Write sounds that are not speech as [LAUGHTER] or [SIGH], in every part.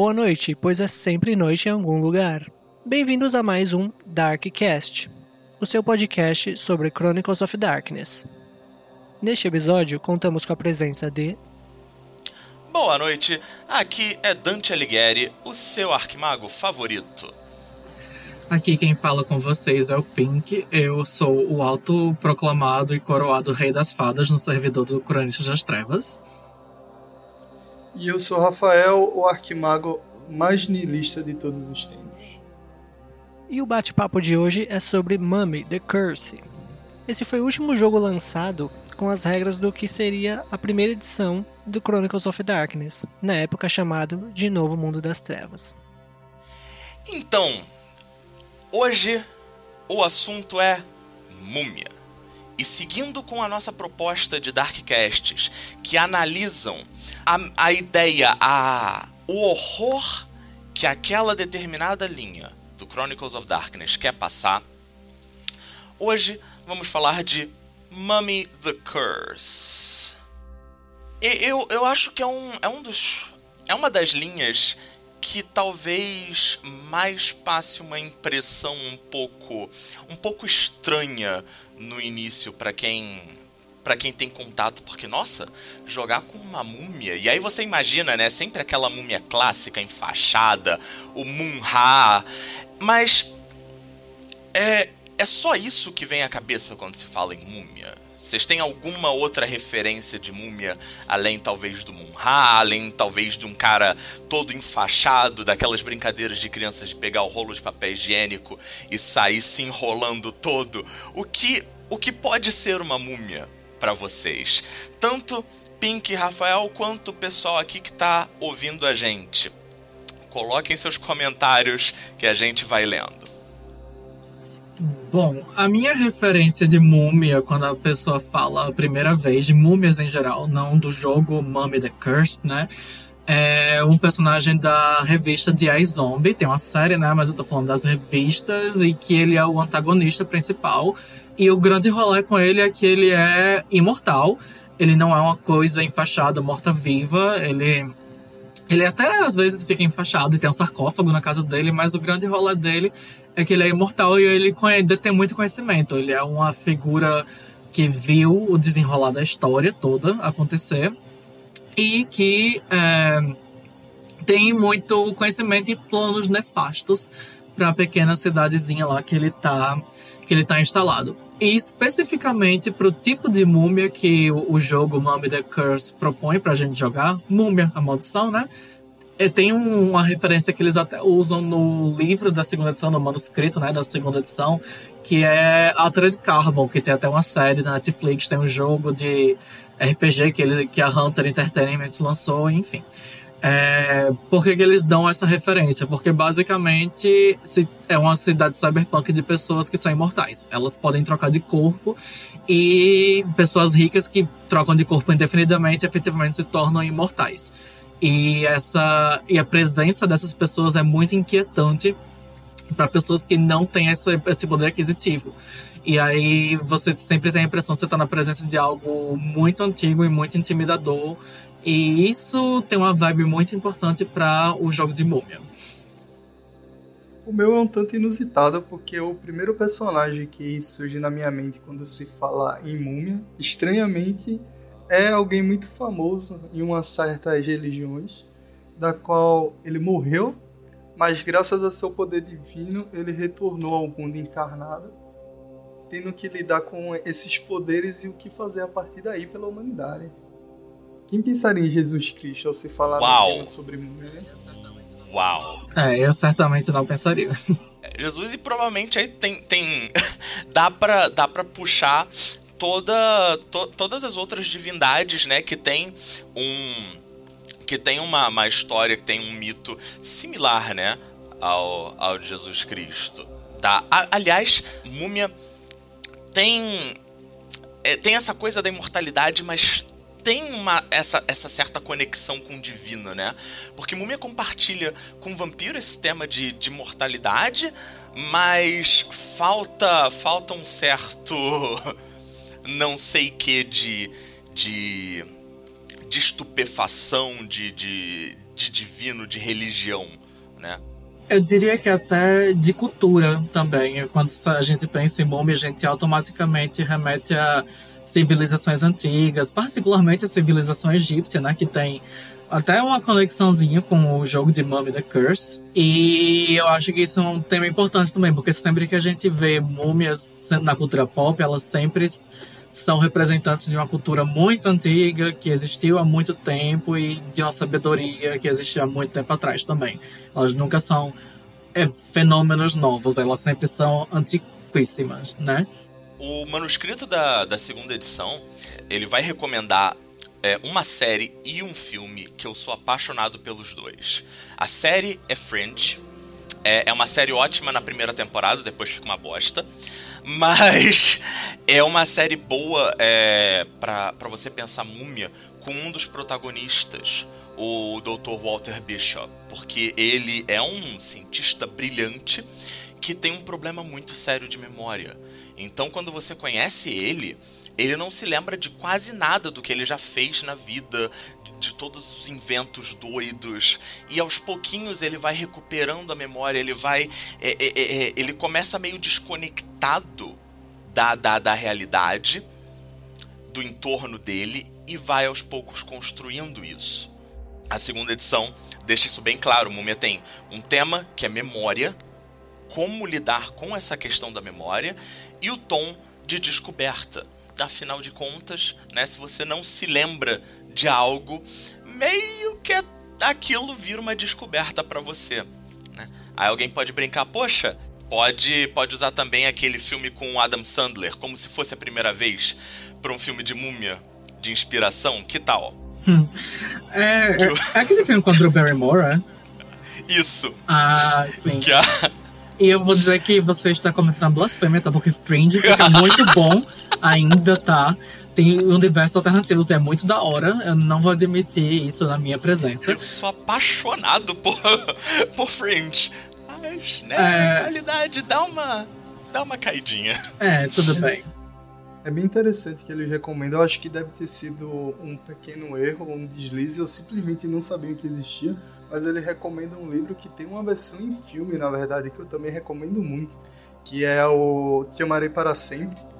boa noite, pois é sempre noite em algum lugar. Bem-vindos a mais um Darkcast, o seu podcast sobre Chronicles of Darkness. Neste episódio, contamos com a presença de. Boa noite, aqui é Dante Alighieri, o seu arquimago favorito. Aqui quem fala com vocês é o Pink. Eu sou o autoproclamado e coroado Rei das Fadas no servidor do Cronistas das Trevas. E eu sou Rafael, o arquimago mais niilista de todos os tempos. E o bate-papo de hoje é sobre Mummy The Curse. Esse foi o último jogo lançado com as regras do que seria a primeira edição do Chronicles of Darkness, na época chamado de Novo Mundo das Trevas. Então, Hoje o assunto é múmia. E seguindo com a nossa proposta de Darkcasts, que analisam a, a ideia, a, o horror que aquela determinada linha do Chronicles of Darkness quer passar, hoje vamos falar de Mummy the Curse. E eu, eu acho que é um, é um dos. É uma das linhas que talvez mais passe uma impressão um pouco um pouco estranha no início para quem para quem tem contato, porque nossa, jogar com uma múmia, e aí você imagina, né, sempre aquela múmia clássica enfaixada, o Munha, mas é é só isso que vem à cabeça quando se fala em múmia. Vocês têm alguma outra referência de múmia, além talvez do Munha, além talvez de um cara todo enfaixado, daquelas brincadeiras de crianças de pegar o rolo de papel higiênico e sair se enrolando todo? O que, o que pode ser uma múmia para vocês? Tanto Pink Rafael, quanto o pessoal aqui que está ouvindo a gente. Coloquem seus comentários que a gente vai lendo. Bom, a minha referência de múmia, quando a pessoa fala a primeira vez, de múmias em geral, não do jogo Mummy the Curse, né? É um personagem da revista Eye Zombie, tem uma série, né? Mas eu tô falando das revistas e que ele é o antagonista principal. E o grande rolê com ele é que ele é imortal. Ele não é uma coisa enfaixada, morta-viva. Ele ele até às vezes fica enfaixado e tem um sarcófago na casa dele, mas o grande rolê dele é que ele é imortal e ele tem muito conhecimento. Ele é uma figura que viu o desenrolar da história toda acontecer e que é, tem muito conhecimento e planos nefastos para a pequena cidadezinha lá que ele está que ele tá instalado. E especificamente para o tipo de múmia que o, jogo Mummy the Curse propõe para a gente jogar, múmia, a maldição, né? É, tem uma referência que eles até usam no livro da segunda edição, no manuscrito, né, da segunda edição, que é Altered Carbon, que tem até uma série da Netflix, tem um jogo de RPG que, ele, que a Hunter Entertainment lançou, enfim. É, por que, que, eles dão essa referência? Porque basicamente é uma cidade cyberpunk de pessoas que são imortais. Elas podem trocar de corpo e pessoas ricas que trocam de corpo indefinidamente efetivamente se tornam imortais. E essa e a presença dessas pessoas é muito inquietante para pessoas que não têm essa, esse poder aquisitivo. E aí você sempre tem a impressão que você está na presença de algo muito antigo e muito intimidador. E isso tem uma vibe muito importante para o jogo de múmia. O meu é um tanto inusitado porque o primeiro personagem que surge na minha mente quando se fala em múmia, estranhamente, é alguém muito famoso em umas certas religiões, da qual ele morreu, mas graças ao seu poder divino ele retornou ao mundo encarnado, tendo que lidar com esses poderes e o que fazer a partir daí pela humanidade. Quem pensaria em Jesus Cristo ao se falar sobre mulher? Uau! É, eu certamente não pensaria. É, Jesus e provavelmente aí tem, tem [LAUGHS] dá para dá para puxar toda, to, todas as outras divindades, né, que tem um que tem uma, uma história, que tem um mito similar, né, ao, ao de Jesus Cristo. Tá? A, aliás, Múmia tem é, tem essa coisa da imortalidade, mas tem uma, essa, essa certa conexão com o divino, né? Porque Múmia compartilha com o vampiro esse tema de, de mortalidade, mas falta falta um certo [LAUGHS] não sei que de, de, de estupefação, de, de, de divino, de religião, né? Eu diria que até de cultura também. Quando a gente pensa em múmia, a gente automaticamente remete a civilizações antigas, particularmente a civilização egípcia, né? Que tem até uma conexãozinha com o jogo de Mummy The Curse. E eu acho que isso é um tema importante também, porque sempre que a gente vê múmias na cultura pop, elas sempre são representantes de uma cultura muito antiga, que existiu há muito tempo, e de uma sabedoria que existia há muito tempo atrás também. Elas nunca são é, fenômenos novos, elas sempre são antiquíssimas, né? O manuscrito da, da segunda edição, ele vai recomendar é, uma série e um filme que eu sou apaixonado pelos dois. A série é Fringe. É, é uma série ótima na primeira temporada, depois fica uma bosta. Mas [LAUGHS] é uma série boa é, para você pensar múmia com um dos protagonistas, o Dr. Walter Bishop, porque ele é um cientista brilhante que tem um problema muito sério de memória. Então, quando você conhece ele, ele não se lembra de quase nada do que ele já fez na vida, de todos os inventos doidos. E aos pouquinhos ele vai recuperando a memória ele vai é, é, é, é, ele começa meio desconectado da, da, da realidade do entorno dele e vai aos poucos construindo isso. A segunda edição deixa isso bem claro. Múmia tem um tema que é memória como lidar com essa questão da memória e o tom de descoberta afinal de contas, né, se você não se lembra de algo, meio que aquilo vira uma descoberta para você. Né? Aí alguém pode brincar, poxa, pode, pode usar também aquele filme com o Adam Sandler, como se fosse a primeira vez, para um filme de múmia de inspiração, que tal? Hum. É, é, é, aquele filme com o Drew Barrymore, é? Isso. Ah, sim. Que a... E eu vou dizer que você está cometendo blasfêmia, tá? Porque Fringe fica muito bom ainda, tá? Tem universos alternativos, é muito da hora. Eu não vou admitir isso na minha presença. Eu sou apaixonado por, [LAUGHS] por Fringe. Mas, né, é... a qualidade dá uma, dá uma caidinha. É, tudo bem. É bem interessante que eles recomendam. Eu acho que deve ter sido um pequeno erro, um deslize. Eu simplesmente não sabia que existia. Mas ele recomenda um livro que tem uma versão em filme, na verdade, que eu também recomendo muito. Que é o Te Amarei Para Sempre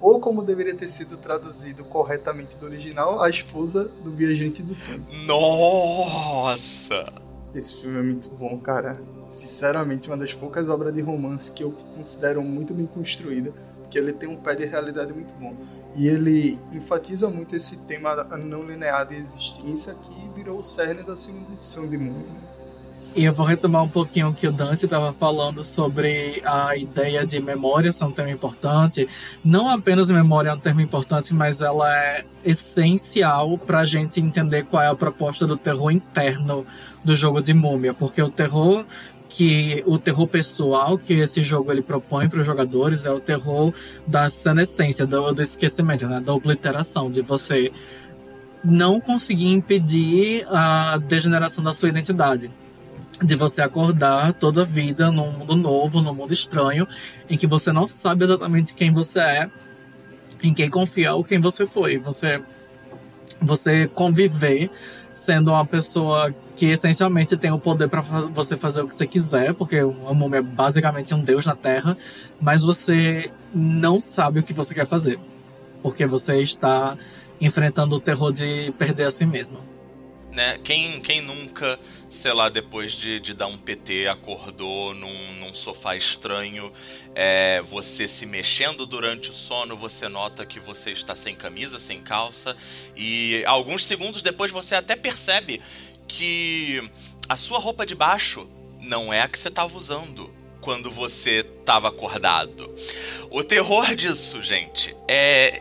ou como deveria ter sido traduzido corretamente do original, a esposa do viajante do tempo. Nossa! Esse filme é muito bom, cara. Sinceramente, uma das poucas obras de romance que eu considero muito bem construída, porque ele tem um pé de realidade muito bom. E ele enfatiza muito esse tema não linear de existência que virou o cerne da segunda edição de Moon. Né? E eu vou retomar um pouquinho o que o Dante estava falando sobre a ideia de memória ser um tema importante. Não apenas memória é um termo importante, mas ela é essencial para a gente entender qual é a proposta do terror interno do jogo de múmia, porque o terror que o terror pessoal que esse jogo ele propõe para os jogadores é o terror da senescência, do, do esquecimento, né? da obliteração, de você não conseguir impedir a degeneração da sua identidade de você acordar toda a vida num mundo novo, num mundo estranho, em que você não sabe exatamente quem você é, em quem confiar ou quem você foi. Você, você conviver sendo uma pessoa que essencialmente tem o poder para você fazer o que você quiser, porque o múmia é basicamente um deus na Terra, mas você não sabe o que você quer fazer, porque você está enfrentando o terror de perder a si mesmo né? Quem, quem nunca, sei lá, depois de, de dar um PT, acordou num, num sofá estranho, é, você se mexendo durante o sono, você nota que você está sem camisa, sem calça, e alguns segundos depois você até percebe que a sua roupa de baixo não é a que você estava usando quando você estava acordado. O terror disso, gente, é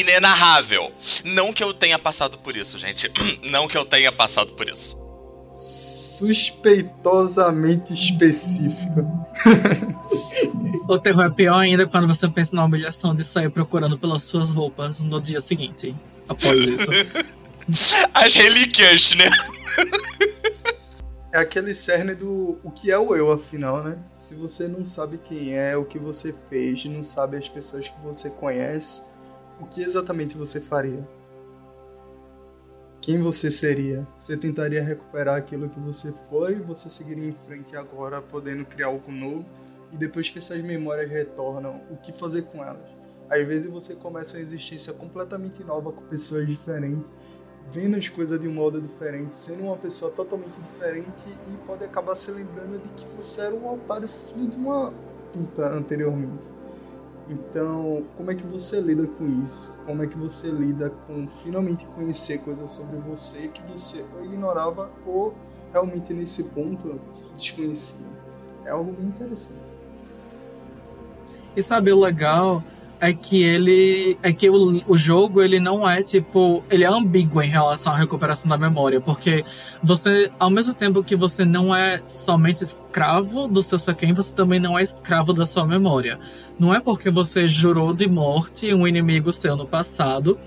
inenarrável. Não que eu tenha passado por isso, gente. [CLEARS THROAT] Não que eu tenha passado por isso. Suspeitosamente específica. [LAUGHS] o terror é pior ainda quando você pensa na humilhação de sair procurando pelas suas roupas no dia seguinte. Após isso. [LAUGHS] As relíquias, né? é aquele cerne do o que é o eu, afinal, né? Se você não sabe quem é, o que você fez, não sabe as pessoas que você conhece, o que exatamente você faria? quem você seria? Você tentaria recuperar aquilo que você foi? Você seguiria em frente agora, podendo criar algo novo? E depois que essas memórias retornam, o que fazer com elas? Às vezes você começa uma existência completamente nova com pessoas diferentes, vendo as coisas de um modo diferente, sendo uma pessoa totalmente diferente e pode acabar se lembrando de que você era um otário filho de uma puta anteriormente. Então, como é que você lida com isso? Como é que você lida com finalmente conhecer coisas sobre você que você ou ignorava ou realmente nesse ponto desconhecia? É algo muito interessante. E sabe o legal é que ele é que o, o jogo ele não é tipo ele é ambíguo em relação à recuperação da memória porque você ao mesmo tempo que você não é somente escravo do seu Seiken você também não é escravo da sua memória. Não é porque você jurou de morte um inimigo seu no passado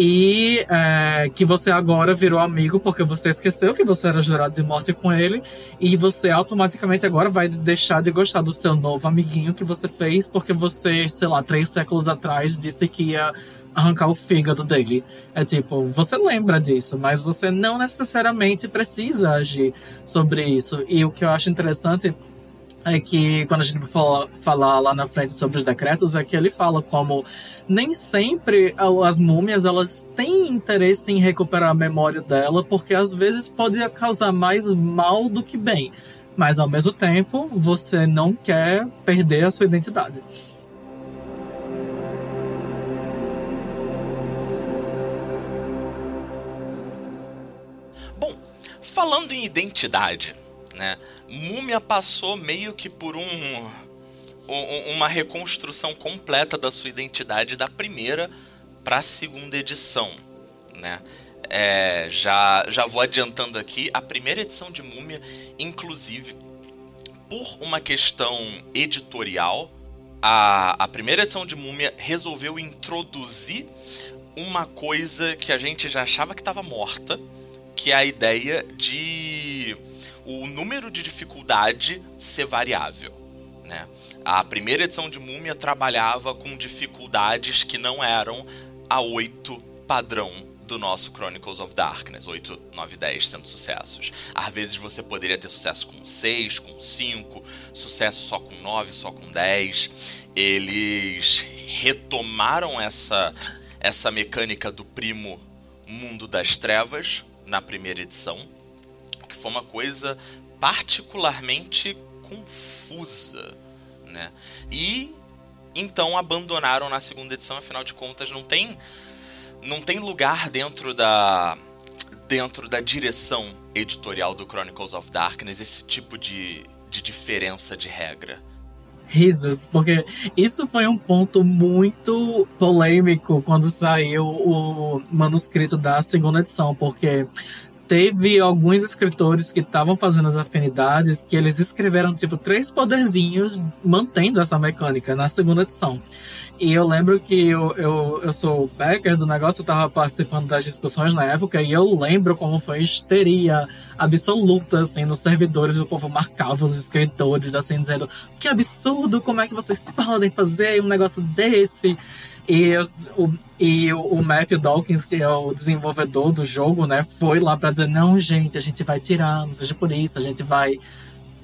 e é, que você agora virou amigo porque você esqueceu que você era jurado de morte com ele e você automaticamente agora vai deixar de gostar do seu novo amiguinho que você fez porque você, sei lá, três séculos atrás disse que ia arrancar o fígado dele. É tipo, você lembra disso, mas você não necessariamente precisa agir sobre isso. E o que eu acho interessante é que quando a gente falar, falar, lá na frente sobre os decretos, é que ele fala como nem sempre as múmias elas têm interesse em recuperar a memória dela, porque às vezes pode causar mais mal do que bem. Mas ao mesmo tempo, você não quer perder a sua identidade. Bom, falando em identidade, né? Múmia passou meio que por um, um uma reconstrução completa da sua identidade da primeira para a segunda edição, né? É, já, já vou adiantando aqui, a primeira edição de Múmia, inclusive, por uma questão editorial, a, a primeira edição de Múmia resolveu introduzir uma coisa que a gente já achava que estava morta, que é a ideia de o número de dificuldade ser variável. Né? A primeira edição de Múmia trabalhava com dificuldades que não eram a 8 padrão do nosso Chronicles of Darkness, 8, 9, 10 sendo sucessos. Às vezes você poderia ter sucesso com 6, com 5, sucesso só com 9, só com 10. Eles retomaram essa, essa mecânica do primo Mundo das Trevas na primeira edição foi uma coisa particularmente confusa, né? E então abandonaram na segunda edição, afinal de contas não tem não tem lugar dentro da dentro da direção editorial do Chronicles of Darkness esse tipo de, de diferença de regra. Risos, porque isso foi um ponto muito polêmico quando saiu o manuscrito da segunda edição, porque teve alguns escritores que estavam fazendo as afinidades que eles escreveram tipo três poderzinhos mantendo essa mecânica na segunda edição. E eu lembro que eu, eu, eu sou o backer do negócio, eu tava participando das discussões na época e eu lembro como foi histeria absoluta, assim, nos servidores, o povo marcava os escritores, assim, dizendo que absurdo, como é que vocês podem fazer um negócio desse? E, o, e o Matthew Dawkins, que é o desenvolvedor do jogo, né, foi lá para dizer: não, gente, a gente vai tirar, não seja por isso, a gente vai.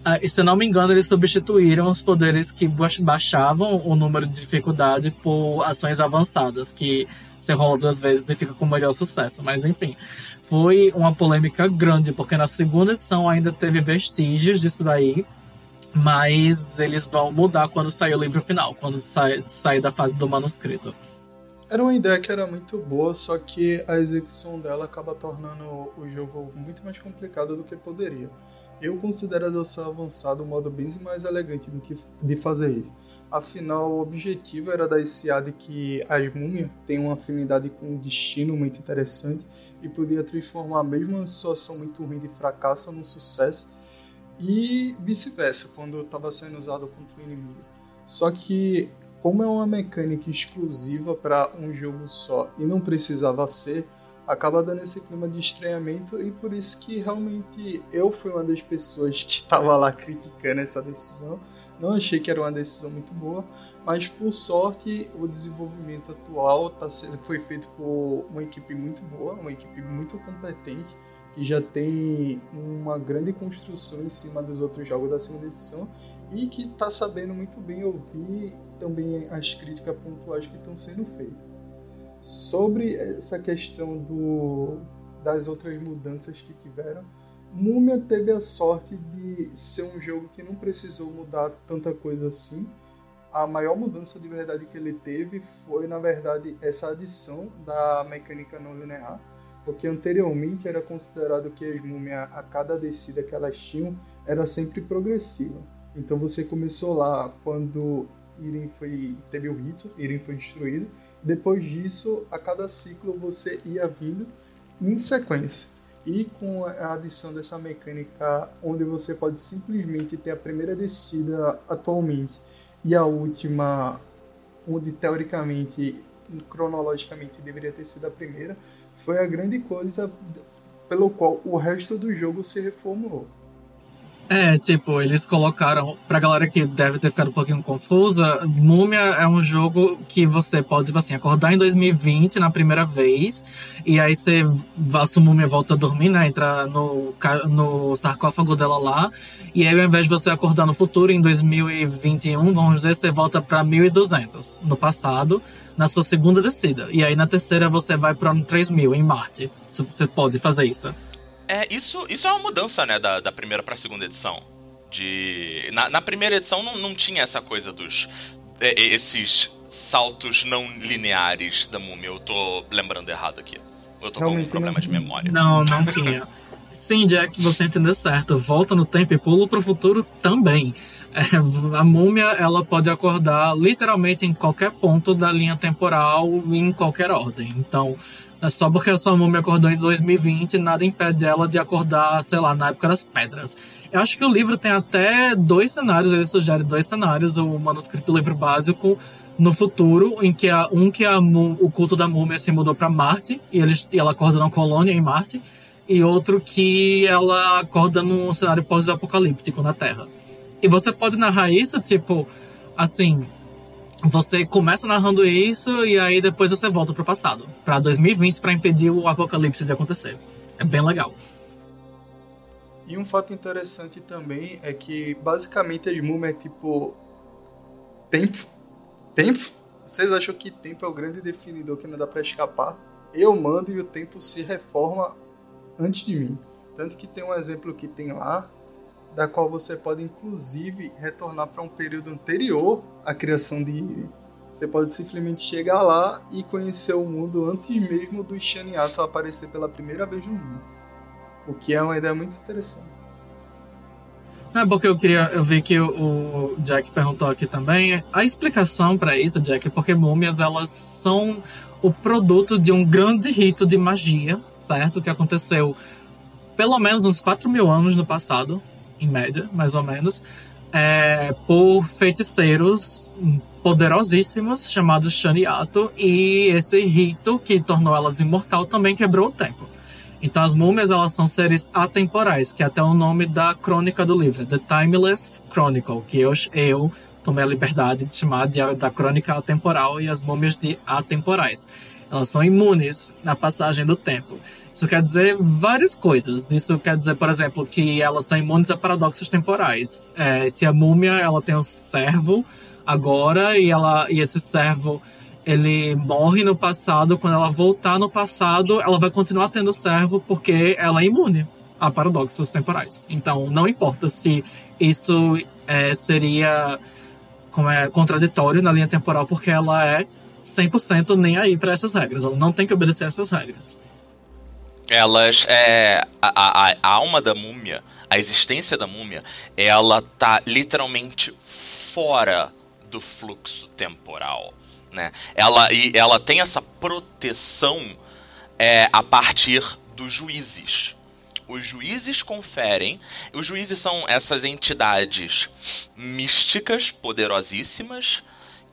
Ah, se não me engano, eles substituíram os poderes que baixavam o número de dificuldade por ações avançadas, que você rola duas vezes e fica com melhor sucesso. Mas enfim, foi uma polêmica grande, porque na segunda edição ainda teve vestígios disso daí. Mas eles vão mudar quando sair o livro final, quando sair, sair da fase do manuscrito. Era uma ideia que era muito boa, só que a execução dela acaba tornando o jogo muito mais complicado do que poderia. Eu considero a adoção avançada um modo bem mais elegante do que de fazer isso. Afinal, o objetivo era dar esse ar de que as múmias têm uma afinidade com um destino muito interessante e podia transformar mesmo uma situação muito ruim de fracasso num sucesso e vice-versa, quando estava sendo usado contra o inimigo. Só que, como é uma mecânica exclusiva para um jogo só e não precisava ser, acaba dando esse clima de estranhamento e por isso que realmente eu fui uma das pessoas que [LAUGHS] estava lá criticando essa decisão, Não achei que era uma decisão muito boa, mas por sorte o desenvolvimento atual tá sendo, foi feito por uma equipe muito boa, uma equipe muito competente, que já tem uma grande construção em cima dos outros jogos da segunda edição e que está sabendo muito bem ouvir também as críticas pontuais que estão sendo feitas. Sobre essa questão do, das outras mudanças que tiveram, Múmia teve a sorte de ser um jogo que não precisou mudar tanta coisa assim. A maior mudança de verdade que ele teve foi, na verdade, essa adição da mecânica não linear, porque anteriormente era considerado que as múmias, a cada descida que elas tinham, era sempre progressiva. Então você começou lá quando Irem foi teve o rito, Irem foi destruído. Depois disso, a cada ciclo você ia vindo em sequência. E com a adição dessa mecânica, onde você pode simplesmente ter a primeira descida atualmente e a última, onde teoricamente, cronologicamente deveria ter sido a primeira, foi a grande coisa pelo qual o resto do jogo se reformulou. É, tipo, eles colocaram, pra galera que deve ter ficado um pouquinho confusa, Múmia é um jogo que você pode, tipo assim, acordar em 2020 na primeira vez, e aí você, a sua múmia volta a dormir, né, entra no, no sarcófago dela lá, e aí ao invés de você acordar no futuro, em 2021, vamos dizer, você volta pra 1200, no passado, na sua segunda descida. E aí na terceira você vai pro ano 3000, em Marte. Você pode fazer isso. É, isso, isso é uma mudança, né, da, da primeira pra segunda edição. De. Na, na primeira edição não, não tinha essa coisa dos. É, esses saltos não lineares da múmia. Eu tô lembrando errado aqui. Eu tô Realmente com algum problema de memória. Não, não tinha. [LAUGHS] Sim, Jack, você entendeu certo. Volta no tempo e pulo pro futuro também. É, a múmia ela pode acordar literalmente em qualquer ponto da linha temporal, em qualquer ordem. Então, é só porque a sua múmia acordou em 2020, nada impede ela de acordar, sei lá, na época das pedras. Eu acho que o livro tem até dois cenários, ele sugere dois cenários, o manuscrito do livro básico no futuro, em que um que a, o culto da múmia se mudou para Marte e, e ela acorda numa colônia em Marte, e outro que ela acorda num cenário pós-apocalíptico na Terra. E você pode narrar isso, tipo, assim, você começa narrando isso e aí depois você volta pro passado, para 2020, para impedir o apocalipse de acontecer. É bem legal. E um fato interessante também é que basicamente Smum é tipo tempo. Tempo? Vocês acham que tempo é o grande definidor que não dá para escapar? Eu mando e o tempo se reforma antes de mim. Tanto que tem um exemplo que tem lá, da qual você pode inclusive retornar para um período anterior à criação de. Você pode simplesmente chegar lá e conhecer o mundo antes mesmo do Shaniato aparecer pela primeira vez no mundo. O que é uma ideia muito interessante. É porque eu queria, eu vi que o, Jack perguntou aqui também. A explicação para isso, Jack, é porque múmias elas são o produto de um grande rito de magia, certo? Que aconteceu pelo menos uns 4 mil anos no passado, em média, mais ou menos, é, por feiticeiros poderosíssimos chamados Shaniato, e esse rito que tornou elas imortal também quebrou o tempo. Então as múmias elas são seres atemporais, que é até o nome da crônica do livro, The Timeless Chronicle, que eu, eu tomei a liberdade de chamar de, da crônica atemporal e as múmias de atemporais. Elas são imunes à passagem do tempo. Isso quer dizer várias coisas. Isso quer dizer, por exemplo, que elas são imunes a paradoxos temporais. É, se a múmia ela tem um servo agora e, ela, e esse servo ele morre no passado, quando ela voltar no passado, ela vai continuar tendo servo porque ela é imune a paradoxos temporais. Então, não importa se isso é, seria como é, contraditório na linha temporal, porque ela é 100% nem aí para essas regras. Ela não tem que obedecer essas regras elas é a, a, a, alma da múmia, a existência da múmia, ela tá literalmente fora do fluxo temporal, né? Ela e ela tem essa proteção é, a partir dos juízes. Os juízes conferem, os juízes são essas entidades místicas poderosíssimas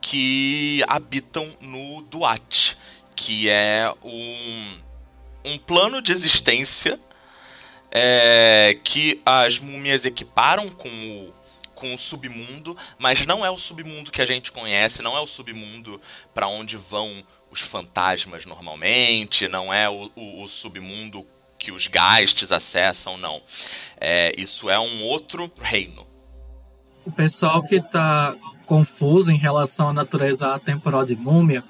que habitam no Duat, que é um um plano de existência é, que as múmias equiparam com o, com o submundo, mas não é o submundo que a gente conhece, não é o submundo para onde vão os fantasmas normalmente, não é o, o, o submundo que os gastes acessam, não. É, isso é um outro reino. O pessoal que está confuso em relação à natureza temporal de Múmia.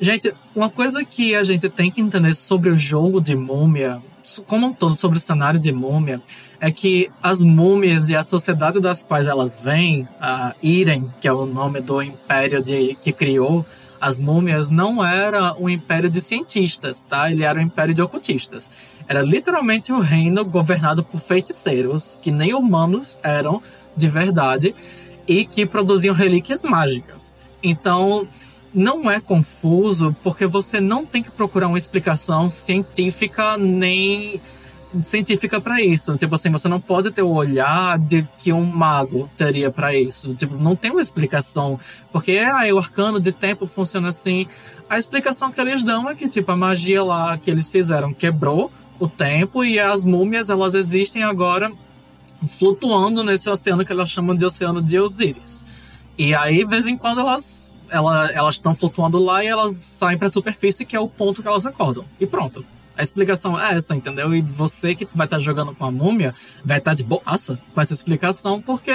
Gente, uma coisa que a gente tem que entender sobre o jogo de Múmia, como um todo sobre o cenário de Múmia, é que as múmias e a sociedade das quais elas vêm, a Irem, que é o nome do império de, que criou as múmias, não era um império de cientistas, tá? Ele era um império de ocultistas. Era literalmente o um reino governado por feiticeiros, que nem humanos eram de verdade, e que produziam relíquias mágicas. Então, não é confuso porque você não tem que procurar uma explicação científica nem científica para isso. Tipo assim, você não pode ter o olhar de que um mago teria para isso. Tipo, não tem uma explicação. Porque ah, o arcano de tempo funciona assim. A explicação que eles dão é que, tipo, a magia lá que eles fizeram quebrou o tempo e as múmias, elas existem agora flutuando nesse oceano que elas chamam de Oceano de Osíris. E aí, de vez em quando, elas elas estão flutuando lá e elas saem para a superfície, que é o ponto que elas acordam. E pronto. A explicação é essa, entendeu? E você que vai estar tá jogando com a múmia vai estar tá de boaça com essa explicação, porque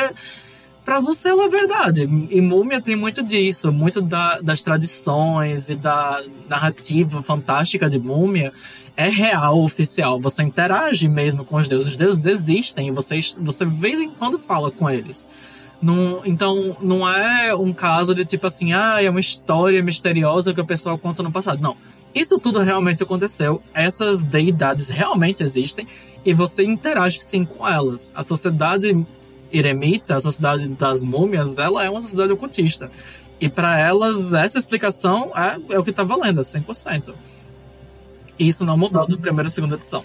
para você ela é verdade. E múmia tem muito disso, muito da, das tradições e da narrativa fantástica de múmia é real, oficial. Você interage mesmo com os deuses. Os deuses existem e você, você de vez em quando fala com eles. Não, então, não é um caso de tipo assim, ah, é uma história misteriosa que o pessoal conta no passado. Não. Isso tudo realmente aconteceu. Essas deidades realmente existem e você interage sim com elas. A sociedade eremita, a sociedade das múmias, ela é uma sociedade ocultista. E para elas, essa explicação é, é o que está valendo, é 100%. E isso não mudou da primeira e segunda edição.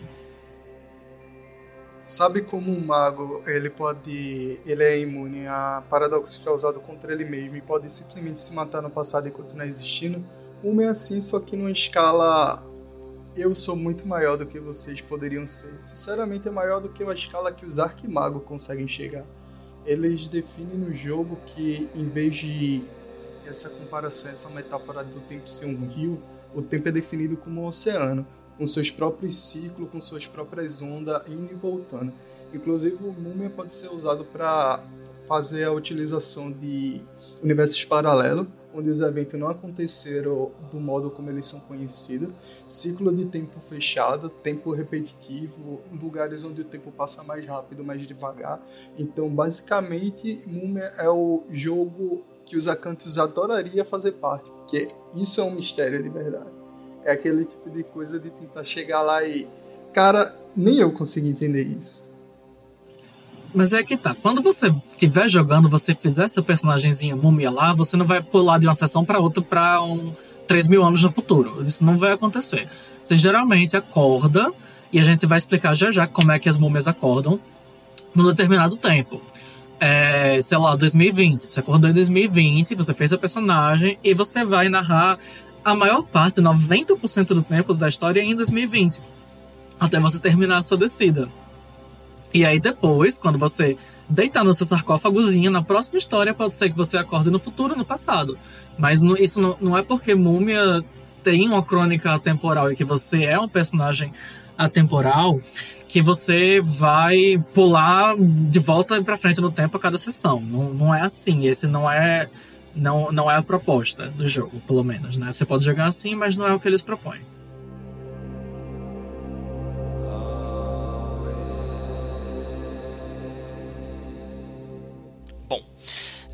Sabe como um mago ele pode, ele é imune a paradoxos causados contra ele mesmo e pode simplesmente se matar no passado e continuar existindo? Uma é assim, só que numa escala eu sou muito maior do que vocês poderiam ser. Sinceramente é maior do que a escala que os arquimagos conseguem chegar. Eles definem no jogo que em vez de essa comparação, essa metáfora do tempo ser um rio, o tempo é definido como um oceano com seus próprios ciclos, com suas próprias ondas, indo e voltando. Inclusive, o Múmia pode ser usado para fazer a utilização de universos paralelos, onde os eventos não aconteceram do modo como eles são conhecidos, ciclo de tempo fechado, tempo repetitivo, lugares onde o tempo passa mais rápido, mais devagar. Então, basicamente, Múmia é o jogo que os acantos adorariam fazer parte, porque isso é um mistério de verdade. É aquele tipo de coisa de tentar chegar lá e. Cara, nem eu consigo entender isso. Mas é que tá. Quando você estiver jogando, você fizer seu personagemzinho múmia lá, você não vai pular de uma sessão para outra para um 3 mil anos no futuro. Isso não vai acontecer. Você geralmente acorda, e a gente vai explicar já já como é que as múmias acordam num determinado tempo. É, sei lá, 2020. Você acordou em 2020, você fez seu personagem e você vai narrar a maior parte, 90% do tempo da história em 2020. Até você terminar a sua descida. E aí depois, quando você deitar no seu sarcófagozinho, na próxima história pode ser que você acorde no futuro no passado. Mas isso não, não é porque Múmia tem uma crônica atemporal e que você é um personagem atemporal que você vai pular de volta para frente no tempo a cada sessão. Não, não é assim. Esse não é não, não é a proposta do jogo, pelo menos, né? Você pode jogar assim, mas não é o que eles propõem.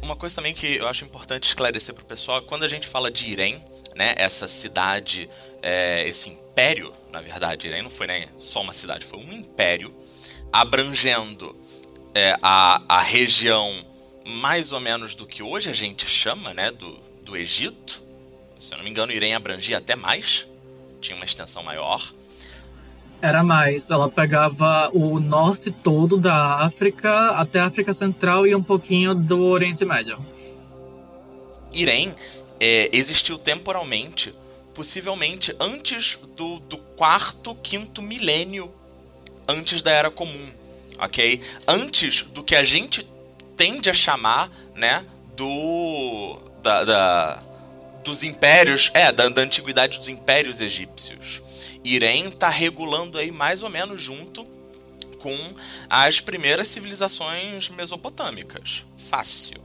Uma coisa também que eu acho importante esclarecer para o pessoal, quando a gente fala de Irem, né, essa cidade, é, esse império, na verdade, Irem não foi nem só uma cidade, foi um império abrangendo é, a, a região mais ou menos do que hoje a gente chama, né, do, do Egito. Se eu não me engano, Irém abrangia até mais, tinha uma extensão maior. Era mais, ela pegava o norte todo da África até a África Central e um pouquinho do Oriente Médio. Irém é, existiu temporalmente, possivelmente antes do, do quarto, quinto milênio antes da Era Comum, ok? Antes do que a gente tende a chamar, né, do da, da dos impérios, é, da, da antiguidade dos impérios egípcios. Irem está regulando aí mais ou menos junto com as primeiras civilizações mesopotâmicas. Fácil.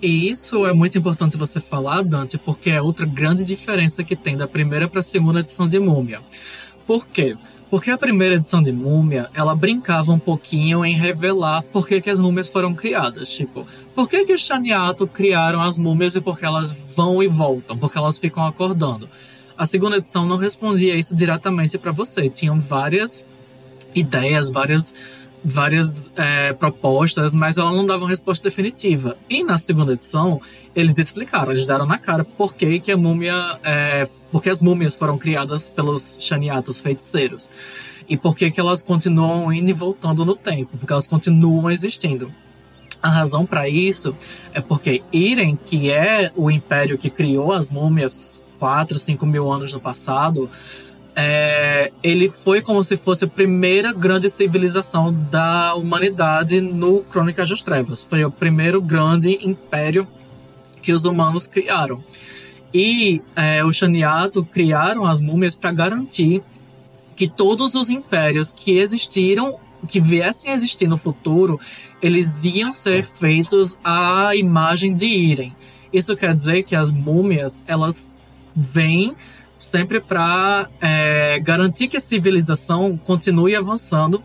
E isso é muito importante você falar, Dante, porque é outra grande diferença que tem da primeira para a segunda edição de Múmia. Por quê? Porque a primeira edição de Múmia, ela brincava um pouquinho em revelar por que, que as múmias foram criadas. Tipo, por que, que os Shaniato criaram as múmias e por que elas vão e voltam, porque elas ficam acordando. A segunda edição não respondia isso diretamente para você. Tinham várias ideias, várias várias é, propostas, mas ela não dava uma resposta definitiva. E na segunda edição, eles explicaram, eles deram na cara por que, que a múmia. É, porque as múmias foram criadas pelos Xaniatos feiticeiros. E por que, que elas continuam indo e voltando no tempo, porque elas continuam existindo. A razão para isso é porque Iren, que é o império que criou as múmias 4, 5 mil anos no passado, é, ele foi como se fosse a primeira grande civilização da humanidade no Crônicas das Trevas. Foi o primeiro grande império que os humanos criaram. E é, o Shaniato criaram as múmias para garantir que todos os impérios que existiram, que viessem a existir no futuro, eles iam ser feitos à imagem de Irem. Isso quer dizer que as múmias, elas vêm sempre para é, garantir que a civilização continue avançando,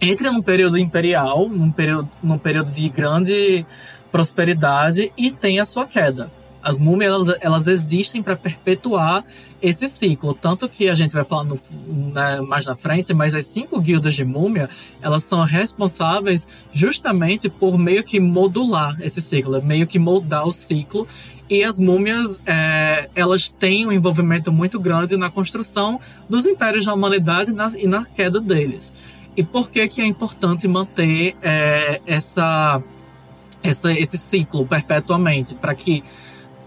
entre num período imperial, num período, num período de grande prosperidade e tenha sua queda. As múmias elas, elas existem para perpetuar esse ciclo, tanto que a gente vai falar no, né, mais na frente, mas as cinco guildas de múmia elas são responsáveis justamente por meio que modular esse ciclo, meio que moldar o ciclo e as múmias, é, elas têm um envolvimento muito grande na construção dos impérios da humanidade na, e na queda deles. E por que, que é importante manter é, essa, essa, esse ciclo perpetuamente? Para que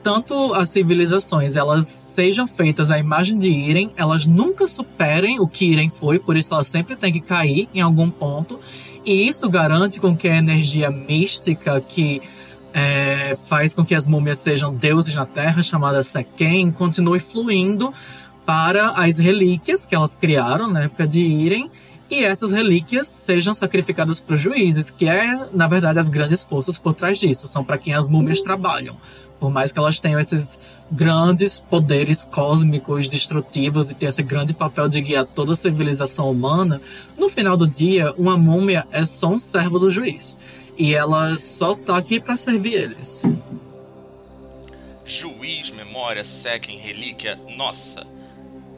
tanto as civilizações elas sejam feitas à imagem de Irem, elas nunca superem o que Irem foi, por isso elas sempre têm que cair em algum ponto. E isso garante com que a energia mística que é, faz com que as múmias sejam deuses na Terra, chamada Sequen, continue fluindo para as relíquias que elas criaram na época de Irem, e essas relíquias sejam sacrificadas para os juízes, que é, na verdade, as grandes forças por trás disso, são para quem as múmias trabalham. Por mais que elas tenham esses grandes poderes cósmicos destrutivos e tenham esse grande papel de guiar toda a civilização humana, no final do dia, uma múmia é só um servo do juiz. E ela só tá aqui para servir eles. Juiz, memória, sequem, relíquia, nossa,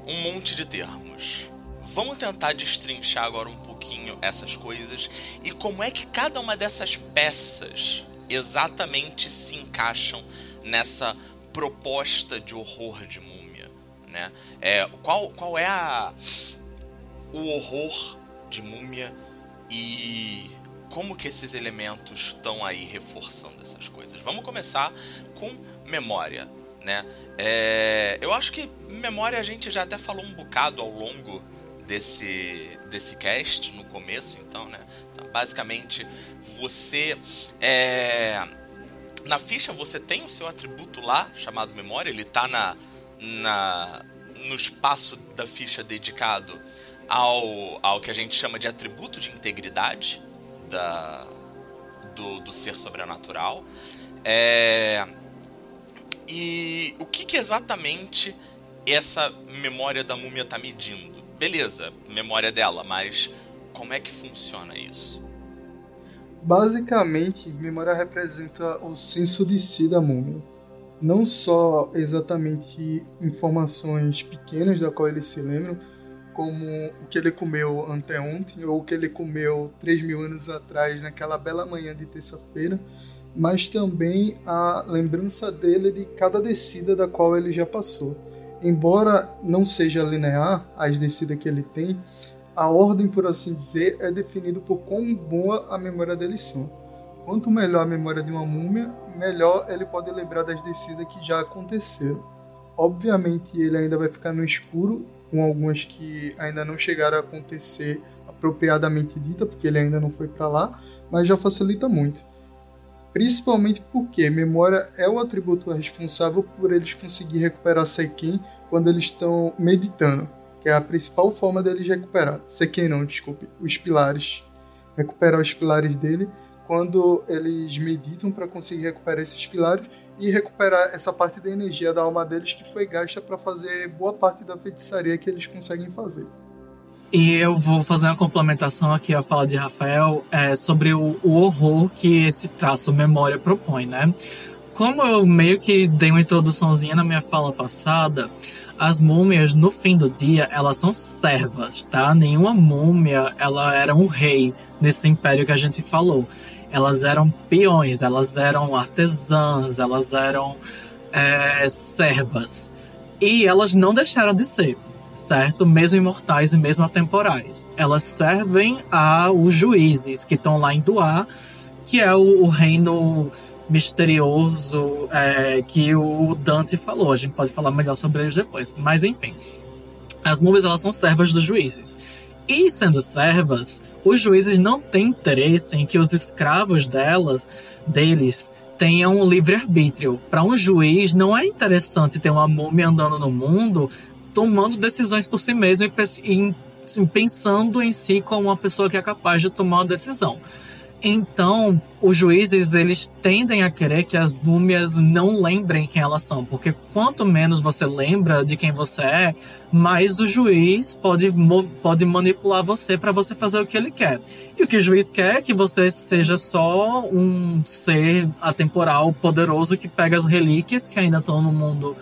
um monte de termos. Vamos tentar destrinchar agora um pouquinho essas coisas e como é que cada uma dessas peças exatamente se encaixam nessa proposta de horror de múmia, né? É, qual, qual é a, o horror de múmia e como que esses elementos estão aí reforçando essas coisas. Vamos começar com memória, né? É, eu acho que memória a gente já até falou um bocado ao longo desse, desse cast no começo, então, né? Então, basicamente, você é, na ficha você tem o seu atributo lá chamado memória, ele está na, na no espaço da ficha dedicado ao, ao que a gente chama de atributo de integridade, da, do, do ser sobrenatural. É, e o que, que, exatamente essa memória da múmia está medindo? Beleza, memória dela, mas como é que funciona isso? Basicamente, memória representa o senso de si da múmia. Não só exatamente informações pequenas da qual eles se lembram, como o que ele comeu anteontem ou o que ele comeu 3 mil anos atrás, naquela bela manhã de terça-feira, mas também a lembrança dele de cada descida da qual ele já passou. Embora não seja linear as descidas que ele tem, a ordem, por assim dizer, é definida por quão boa a memória dele são. Quanto melhor a memória de uma múmia, melhor ele pode lembrar das descidas que já aconteceram. Obviamente, ele ainda vai ficar no escuro com algumas que ainda não chegaram a acontecer apropriadamente dita, porque ele ainda não foi para lá, mas já facilita muito. Principalmente porque memória é o atributo responsável por eles conseguir recuperar Seiken quando eles estão meditando, que é a principal forma deles recuperar. Seiken não, desculpe, os pilares. Recuperar os pilares dele quando eles meditam para conseguir recuperar esses pilares e recuperar essa parte da energia da alma deles que foi gasta para fazer boa parte da feitiçaria que eles conseguem fazer. E eu vou fazer uma complementação aqui à fala de Rafael é, sobre o, o horror que esse traço memória propõe, né? Como eu meio que dei uma introduçãozinha na minha fala passada, as múmias, no fim do dia, elas são servas, tá? Nenhuma múmia, ela era um rei nesse império que a gente falou. Elas eram peões, elas eram artesãs, elas eram é, servas. E elas não deixaram de ser certo? Mesmo imortais e mesmo atemporais. Elas servem aos juízes que estão lá em Duá, que é o, o reino misterioso é, que o Dante falou. A gente pode falar melhor sobre eles depois. Mas enfim, as múmias elas são servas dos juízes. E sendo servas, os juízes não têm interesse em que os escravos delas, deles, tenham um livre-arbítrio. Para um juiz, não é interessante ter uma múmia andando no mundo tomando decisões por si mesmo e, assim, pensando em si como uma pessoa que é capaz de tomar uma decisão. Então, os juízes eles tendem a querer que as múmias não lembrem quem elas são, porque quanto menos você lembra de quem você é, mais o juiz pode, pode manipular você para você fazer o que ele quer. E o que o juiz quer é que você seja só um ser atemporal poderoso que pega as relíquias que ainda estão no mundo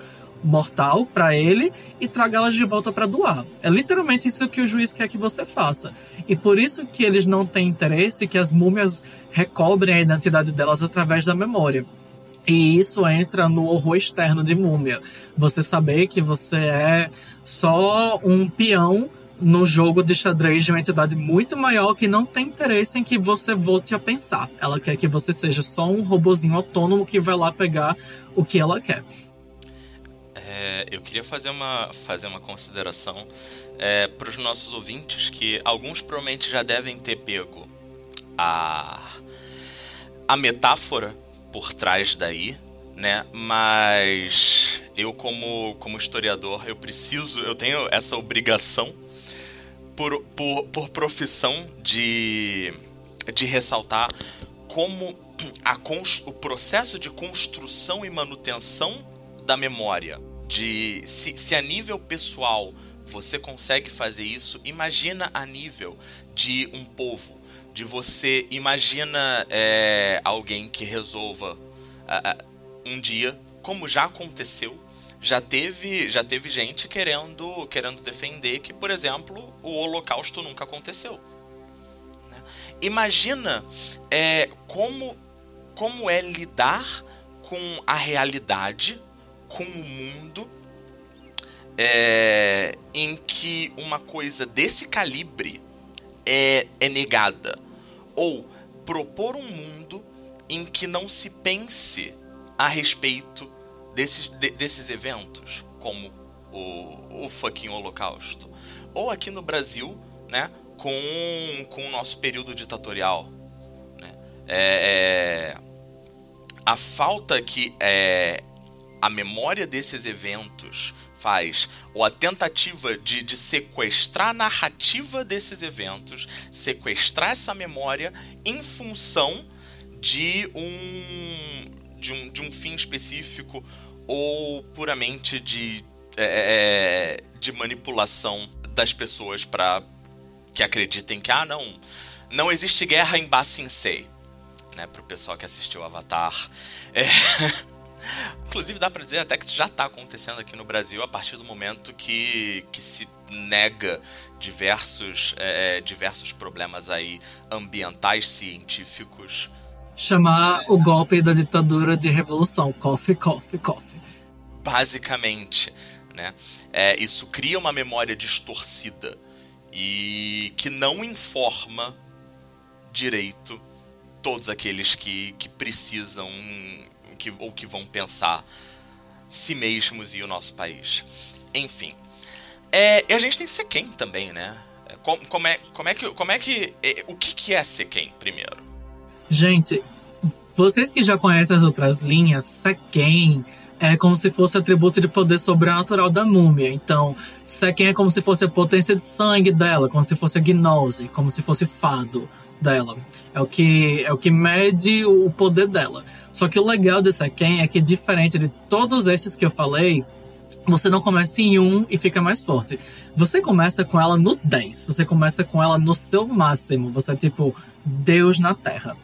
mortal para ele e tragá-las de volta para doar. É literalmente isso que o juiz quer que você faça. E por isso que eles não têm interesse que as múmias recobrem a identidade delas através da memória. E isso entra no horror externo de múmia. Você saber que você é só um peão no jogo de xadrez de uma entidade muito maior que não tem interesse em que você volte a pensar. Ela quer que você seja só um robozinho autônomo que vai lá pegar o que ela quer. É, eu queria fazer uma, fazer uma consideração é, para os nossos ouvintes que alguns provavelmente já devem ter pego a, a metáfora por trás daí, né? Mas eu como, como historiador eu preciso, eu tenho essa obrigação por, por, por profissão de, de ressaltar como a, o processo de construção e manutenção da memória de se, se a nível pessoal você consegue fazer isso, imagina a nível de um povo, de você imagina é, alguém que resolva uh, um dia, como já aconteceu, já teve já teve gente querendo querendo defender que, por exemplo, o Holocausto nunca aconteceu. Né? Imagina é, como como é lidar com a realidade com um mundo é, em que uma coisa desse calibre é, é negada. Ou propor um mundo em que não se pense a respeito desses, de, desses eventos, como o, o fucking Holocausto. Ou aqui no Brasil, né, com, com o nosso período ditatorial. Né? É, é, a falta que é, a memória desses eventos faz, ou a tentativa de, de sequestrar a narrativa desses eventos, sequestrar essa memória em função de um, de um, de um fim específico ou puramente de, é, é de manipulação das pessoas para que acreditem que, ah, não, não existe guerra em Ba Sing Se. Né, pro pessoal que assistiu Avatar. É. [LAUGHS] Inclusive, dá pra dizer até que já está acontecendo aqui no Brasil a partir do momento que, que se nega diversos, é, é, diversos problemas aí ambientais, científicos. Chamar o golpe da ditadura de revolução. Coffee, coffee, coffee. Basicamente, né? É, isso cria uma memória distorcida e que não informa direito todos aqueles que, que precisam que, ou que vão pensar si mesmos e o nosso país. Enfim. É, e a gente tem Sequem também, né? Como, como, é, como é que. Como é que. É, o que, que é Sequem, primeiro? Gente, vocês que já conhecem as outras linhas, Sequem é como se fosse atributo de poder sobrenatural da múmia. Então, Sequem é como se fosse a potência de sangue dela, como se fosse a gnose, como se fosse fado dela. É o que é o que mede o poder dela. Só que o legal de Sequem é que diferente de todos esses que eu falei, você não começa em um e fica mais forte. Você começa com ela no 10. Você começa com ela no seu máximo. Você é tipo Deus na Terra.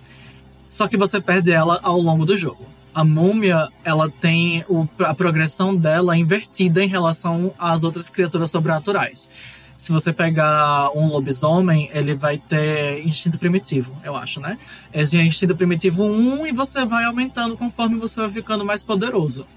Só que você perde ela ao longo do jogo. A múmia, ela tem o, a progressão dela invertida em relação às outras criaturas sobrenaturais. Se você pegar um lobisomem, ele vai ter instinto primitivo, eu acho, né? Ele tem instinto primitivo 1 e você vai aumentando conforme você vai ficando mais poderoso.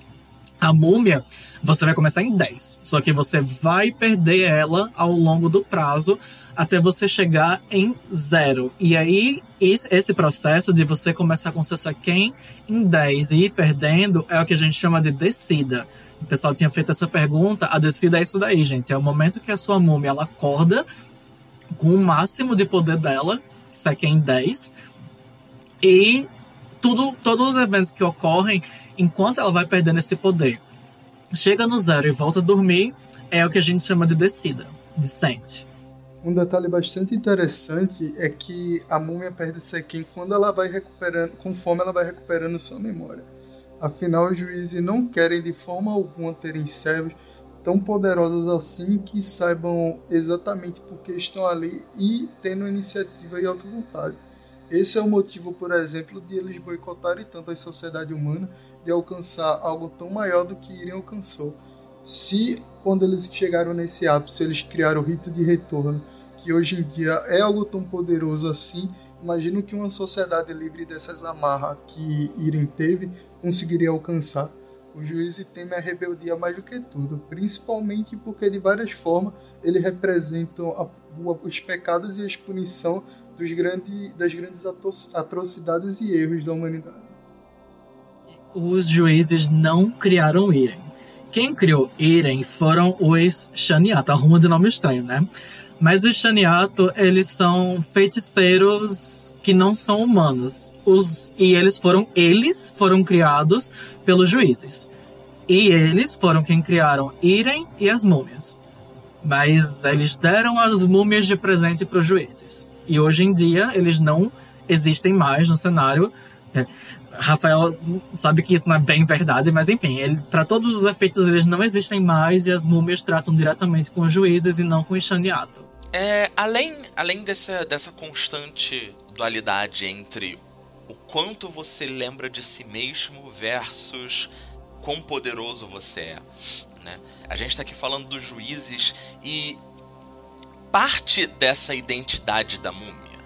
A múmia, você vai começar em 10. Só que você vai perder ela ao longo do prazo até você chegar em zero. E aí, esse processo de você começar com seu Saken em 10 e ir perdendo é o que a gente chama de descida. O pessoal tinha feito essa pergunta. A descida é isso daí, gente. É o momento que a sua múmia ela acorda com o máximo de poder dela, Saken em 10. E tudo, todos os eventos que ocorrem enquanto ela vai perdendo esse poder, chega no zero e volta a dormir, é o que a gente chama de descida, descente. Um detalhe bastante interessante é que a múmia perde Sequim quando ela vai recuperando, conforme ela vai recuperando sua memória. Afinal, os juízes não querem de forma alguma terem servos tão poderosos assim que saibam exatamente por que estão ali e tendo iniciativa e auto vontade. Esse é o motivo, por exemplo, de eles boicotarem tanto a sociedade humana de alcançar algo tão maior do que Irem alcançou. Se, quando eles chegaram nesse ápice, eles criaram o rito de retorno, que hoje em dia é algo tão poderoso assim, imagino que uma sociedade livre dessas amarras que Irem teve conseguiria alcançar. O juiz teme a rebeldia mais do que tudo, principalmente porque de várias formas ele representam a, os pecados e as punição dos grande, das grandes atrocidades e erros da humanidade os juízes não criaram Irem. Quem criou Irem foram os Shaniato, arruma de nome estranho, né? Mas os Shaniato, eles são feiticeiros que não são humanos. Os, e eles foram, eles foram criados pelos juízes. E eles foram quem criaram Irem e as múmias. Mas eles deram as múmias de presente para os juízes. E hoje em dia eles não existem mais no cenário. É, Rafael sabe que isso não é bem verdade, mas enfim, para todos os efeitos eles não existem mais e as múmias tratam diretamente com os juízes e não com o Xaniato. É, além além dessa, dessa constante dualidade entre o quanto você lembra de si mesmo versus quão poderoso você é. Né? A gente está aqui falando dos juízes e parte dessa identidade da múmia.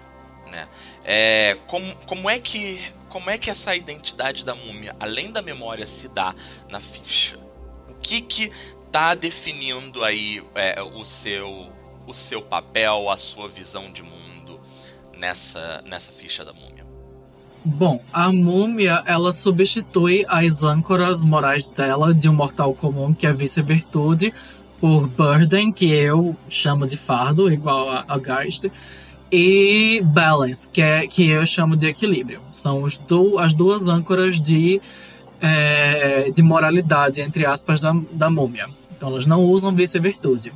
Né? É, como, como é que como é que essa identidade da múmia, além da memória, se dá na ficha? O que que tá definindo aí é, o seu o seu papel, a sua visão de mundo nessa nessa ficha da múmia? Bom, a múmia ela substitui as âncoras morais dela de um mortal comum que é vice-virtude por burden, que eu chamo de fardo, igual a, a Geist e balance, que, é, que eu chamo de equilíbrio. São os do, as duas âncoras de, é, de moralidade, entre aspas, da, da múmia. Então elas não usam vice-virtude.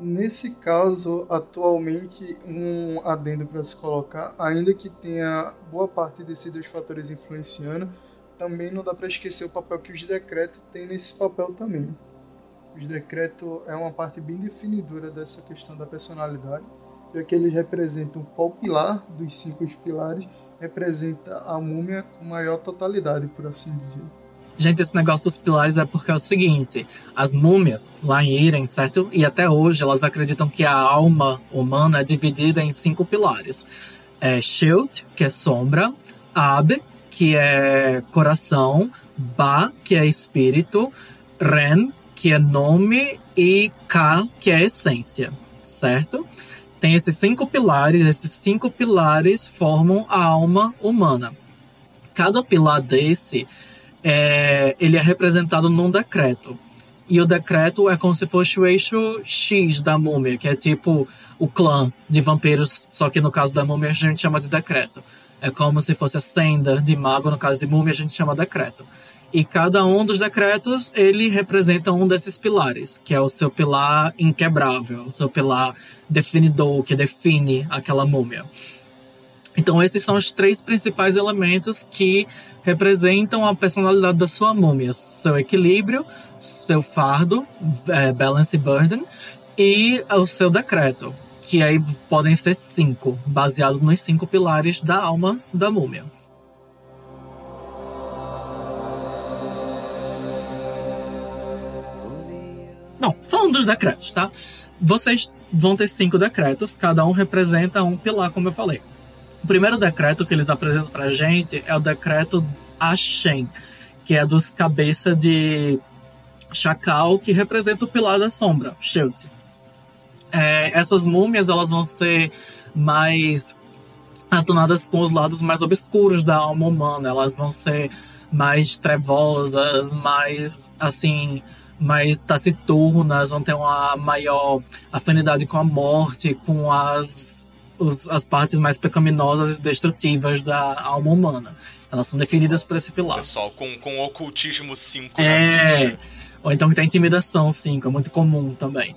Nesse caso, atualmente, um adendo para se colocar, ainda que tenha boa parte desses dois fatores influenciando, também não dá para esquecer o papel que os decretos têm nesse papel também. Os decretos é uma parte bem definidora dessa questão da personalidade já que eles representam qual pilar dos cinco pilares representa a múmia com maior totalidade, por assim dizer. Gente, esse negócio dos pilares é porque é o seguinte: as múmias lá em Irem, certo? E até hoje elas acreditam que a alma humana é dividida em cinco pilares: é Shield, que é sombra, Ab, que é coração, Ba, que é espírito, Ren, que é nome, e Ka, que é essência, certo? tem esses cinco pilares, esses cinco pilares formam a alma humana. Cada pilar desse, é, ele é representado num decreto. E o decreto é como se fosse o eixo X da múmia, que é tipo o clã de vampiros, só que no caso da múmia a gente chama de decreto. É como se fosse a senda de mago, no caso de múmia a gente chama decreto. E cada um dos decretos, ele representa um desses pilares, que é o seu pilar inquebrável, o seu pilar definidor, que define aquela múmia. Então, esses são os três principais elementos que representam a personalidade da sua múmia: seu equilíbrio, seu fardo, é, balance burden, e o seu decreto, que aí podem ser cinco, baseados nos cinco pilares da alma da múmia. Bom, falando dos decretos, tá? Vocês vão ter cinco decretos, cada um representa um pilar, como eu falei. O primeiro decreto que eles apresentam pra gente é o decreto Ashen, que é dos cabeça de chacal, que representa o pilar da sombra, Shield. É, essas múmias elas vão ser mais atonadas com os lados mais obscuros da alma humana, elas vão ser mais trevosas, mais assim, mais taciturnas, vão ter uma maior afinidade com a morte, com as os, as partes mais pecaminosas e destrutivas da alma humana. Elas são definidas por esse pilar. Pessoal, com, com ocultismo 5 é... Ou então que tem intimidação 5, é muito comum também.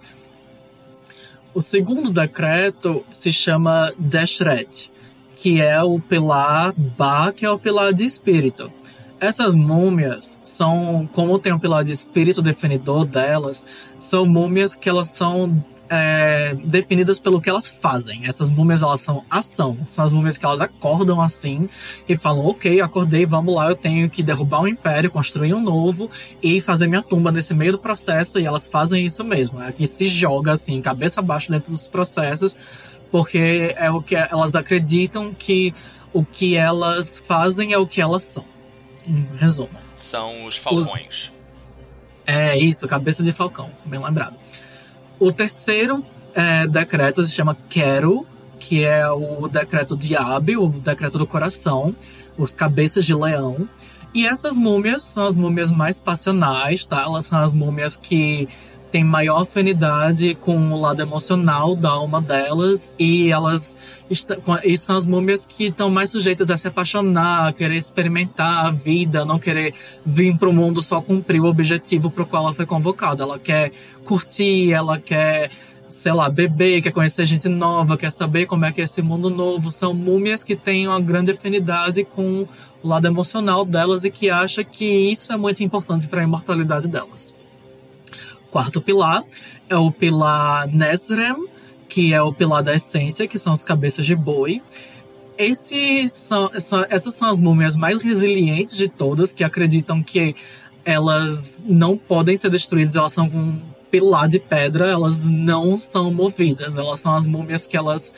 O segundo decreto se chama Deshret, que é o pilar Ba, que é o pilar de espírito. Essas múmias são, como tem o pilar de espírito definidor delas, são múmias que elas são é, definidas pelo que elas fazem. Essas múmias, elas são ação. São as múmias que elas acordam assim e falam, ok, acordei, vamos lá, eu tenho que derrubar um império, construir um novo e fazer minha tumba nesse meio do processo. E elas fazem isso mesmo. É que se joga assim, cabeça abaixo dentro dos processos, porque é o que elas acreditam que o que elas fazem é o que elas são. Em resumo. São os falcões. O... É isso, cabeça de falcão, bem lembrado. O terceiro é, decreto se chama Quero, que é o decreto de Abi, o decreto do coração, os cabeças de leão. E essas múmias são as múmias mais passionais, tá? Elas são as múmias que têm maior afinidade com o lado emocional da alma delas e elas e são as múmias que estão mais sujeitas a se apaixonar, a querer experimentar a vida, não querer vir para o mundo só cumprir o objetivo para o qual ela foi convocada. Ela quer curtir, ela quer sei lá, beber, quer conhecer gente nova, quer saber como é que é esse mundo novo. São múmias que têm uma grande afinidade com o lado emocional delas e que acha que isso é muito importante para a imortalidade delas. Quarto pilar é o pilar Nesrem, que é o pilar da essência, que são as cabeças de boi. São, essas são as múmias mais resilientes de todas, que acreditam que elas não podem ser destruídas, elas são um pilar de pedra, elas não são movidas, elas são as múmias que elas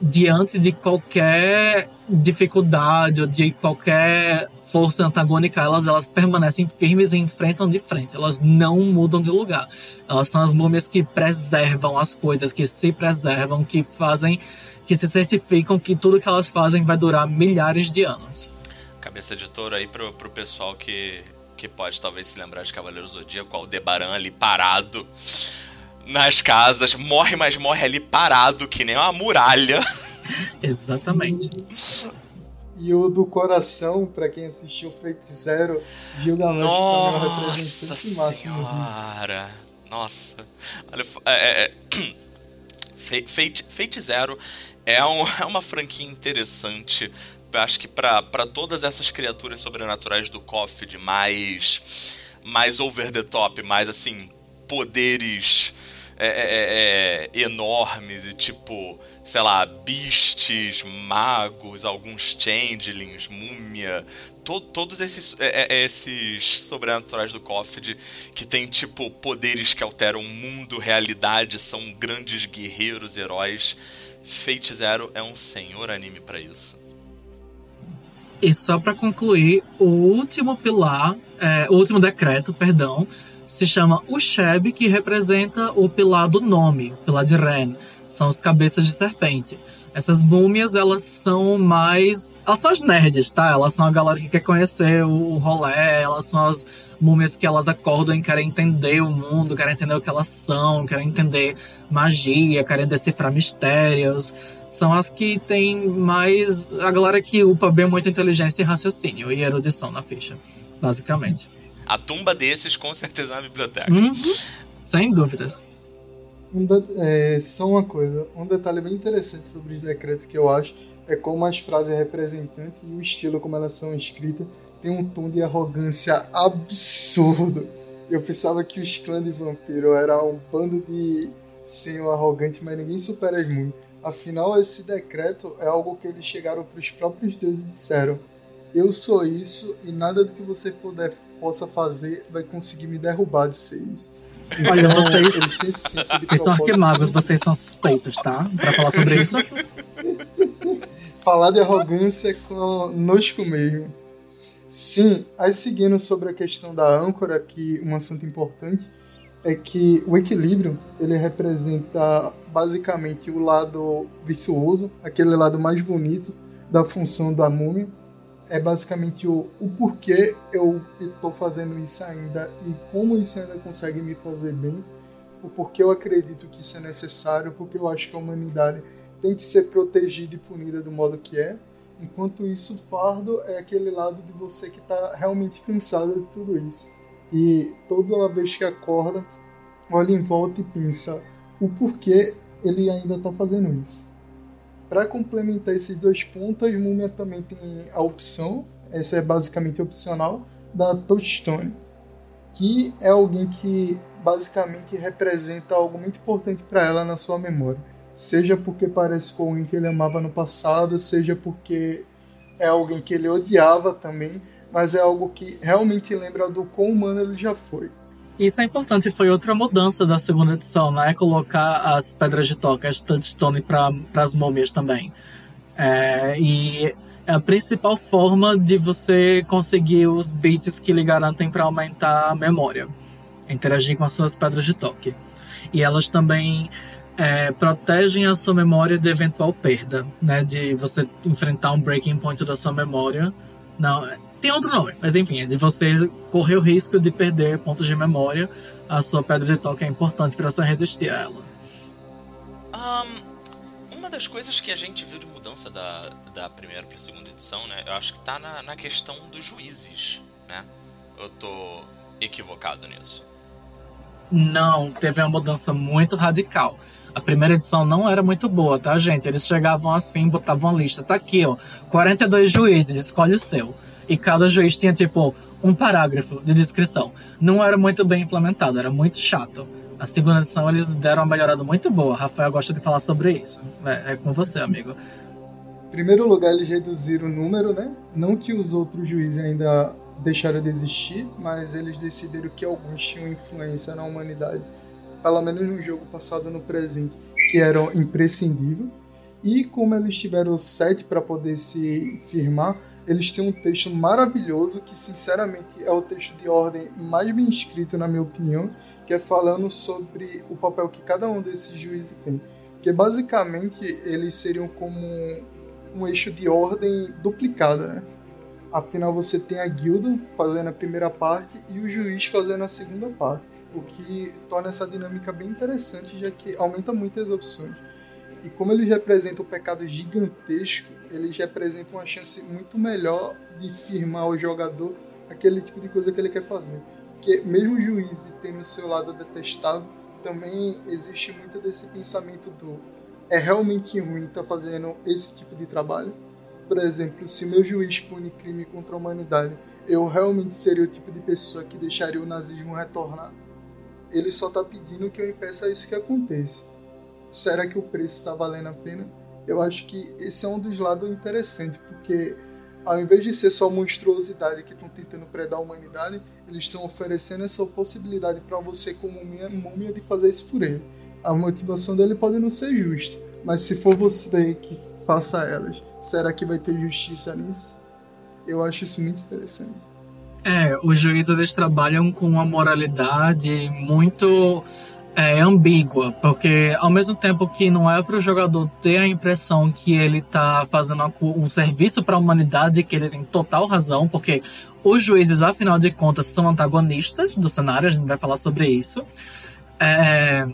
diante de qualquer dificuldade ou de qualquer força antagônica, elas, elas permanecem firmes e enfrentam de frente. Elas não mudam de lugar. Elas são as múmias que preservam as coisas, que se preservam, que fazem, que se certificam que tudo que elas fazem vai durar milhares de anos. Cabeça de touro aí pro, pro pessoal que, que pode talvez se lembrar de Cavaleiro Zodíaco, o Debaran ali parado nas casas, morre, mas morre ali parado, que nem uma muralha. [LAUGHS] Exatamente. E o do coração, para quem assistiu Zero, Gilgamesh Nossa também é um representante máximo senhora. Nossa. Olha, é, é, é [CLEARS THROAT] Fate, Fate Zero é, um, [LAUGHS] é uma franquia interessante. Eu acho que para todas essas criaturas sobrenaturais do KOF mais mais over the top, mais assim, poderes é, é, é, é, enormes e tipo, sei lá, beasts, magos, alguns changelings, múmia, to todos esses, é, esses sobrenaturais do Coffid que tem tipo poderes que alteram o mundo, realidade, são grandes guerreiros, heróis. Fate Zero é um senhor anime para isso. E só para concluir, o último pilar, é, o último decreto, perdão, se chama Usheb, que representa o pilar do nome, o pilar de Ren. são os cabeças de serpente. Essas múmias, elas são mais. Elas são as nerds, tá? Elas são a galera que quer conhecer o rolê, elas são as múmias que elas acordam e querem entender o mundo, querem entender o que elas são, querem entender magia, querem decifrar mistérios. São as que têm mais. a galera que upa bem muito inteligência e raciocínio e erudição na ficha, basicamente. A tumba desses, com certeza, é uma biblioteca. Uhum. Sem dúvidas. Um de, é, só uma coisa, um detalhe bem interessante sobre os decretos que eu acho é como as frases representantes e o estilo como elas são escritas tem um tom de arrogância absurdo. Eu pensava que os clãs de vampiro era um bando de senhor arrogante, mas ninguém supera as múmias. Afinal, esse decreto é algo que eles chegaram para os próprios deuses e disseram: Eu sou isso e nada do que você puder, possa fazer vai conseguir me derrubar de ser isso. Olha, vocês, vocês são arquimagos, vocês são suspeitos, tá? Pra falar sobre isso. [LAUGHS] falar de arrogância conosco mesmo. Sim, aí seguindo sobre a questão da âncora, que um assunto importante é que o equilíbrio ele representa basicamente o lado virtuoso, aquele lado mais bonito da função da múmia, é basicamente o, o porquê eu estou fazendo isso ainda e como isso ainda consegue me fazer bem, o porquê eu acredito que isso é necessário, porque eu acho que a humanidade tem que ser protegida e punida do modo que é. Enquanto isso, fardo é aquele lado de você que está realmente cansado de tudo isso. E toda vez que acorda, olha em volta e pensa o porquê ele ainda está fazendo isso. Para complementar esses dois pontos, a Múmia também tem a opção, essa é basicamente opcional, da Touchstone, que é alguém que basicamente representa algo muito importante para ela na sua memória. Seja porque parece com alguém que ele amava no passado, seja porque é alguém que ele odiava também, mas é algo que realmente lembra do quão humano ele já foi. Isso é importante, foi outra mudança da segunda edição, né? Colocar as pedras de toque, as touchstone para as múmias também. É, e é a principal forma de você conseguir os bits que lhe garantem para aumentar a memória, interagir com as suas pedras de toque. E elas também é, protegem a sua memória de eventual perda, né? De você enfrentar um breaking point da sua memória. Não, tem outro nome, mas enfim, é de você correr o risco de perder pontos de memória. A sua pedra de toque é importante para você resistir a ela. Um, uma das coisas que a gente viu de mudança da, da primeira para a segunda edição, né? Eu acho que tá na, na questão dos juízes, né? Eu tô equivocado nisso. Não, teve uma mudança muito radical. A primeira edição não era muito boa, tá, gente? Eles chegavam assim, botavam a lista. Tá aqui, ó. 42 juízes, escolhe o seu e cada juiz tinha, tipo, um parágrafo de descrição. Não era muito bem implementado, era muito chato. A segunda edição eles deram uma melhorada muito boa. Rafael gosta de falar sobre isso. É, é com você, amigo. Em primeiro lugar, eles reduziram o número, né? Não que os outros juízes ainda deixaram de existir, mas eles decidiram que alguns tinham influência na humanidade, pelo menos no jogo passado no presente, que eram imprescindíveis. E como eles tiveram sete para poder se firmar, eles têm um texto maravilhoso que, sinceramente, é o texto de ordem mais bem escrito, na minha opinião, que é falando sobre o papel que cada um desses juízes tem. Que basicamente eles seriam como um, eixo de ordem duplicada, né? Afinal, você tem a guilda fazendo a primeira parte e o juiz fazendo a segunda parte, o que torna essa dinâmica bem interessante, já que aumenta muitas opções. E como eles representam um pecado gigantesco, eles representam uma chance muito melhor de firmar o jogador aquele tipo de coisa que ele quer fazer. Porque mesmo o juiz tendo o seu lado detestável, também existe muito desse pensamento do é realmente ruim estar tá fazendo esse tipo de trabalho. Por exemplo, se meu juiz pune crime contra a humanidade, eu realmente seria o tipo de pessoa que deixaria o nazismo retornar. Ele só está pedindo que eu impeça isso que aconteça. Será que o preço está valendo a pena? eu acho que esse é um dos lados interessantes, porque ao invés de ser só monstruosidade que estão tentando predar a humanidade, eles estão oferecendo essa possibilidade para você, como múmia, de fazer isso por ele. A motivação dele pode não ser justa, mas se for você que faça elas, será que vai ter justiça nisso? Eu acho isso muito interessante. É, os juízes eles trabalham com uma moralidade muito é ambígua, porque ao mesmo tempo que não é para o jogador ter a impressão que ele está fazendo um serviço para a humanidade, que ele tem total razão, porque os juízes, afinal de contas, são antagonistas do cenário, a gente vai falar sobre isso. É,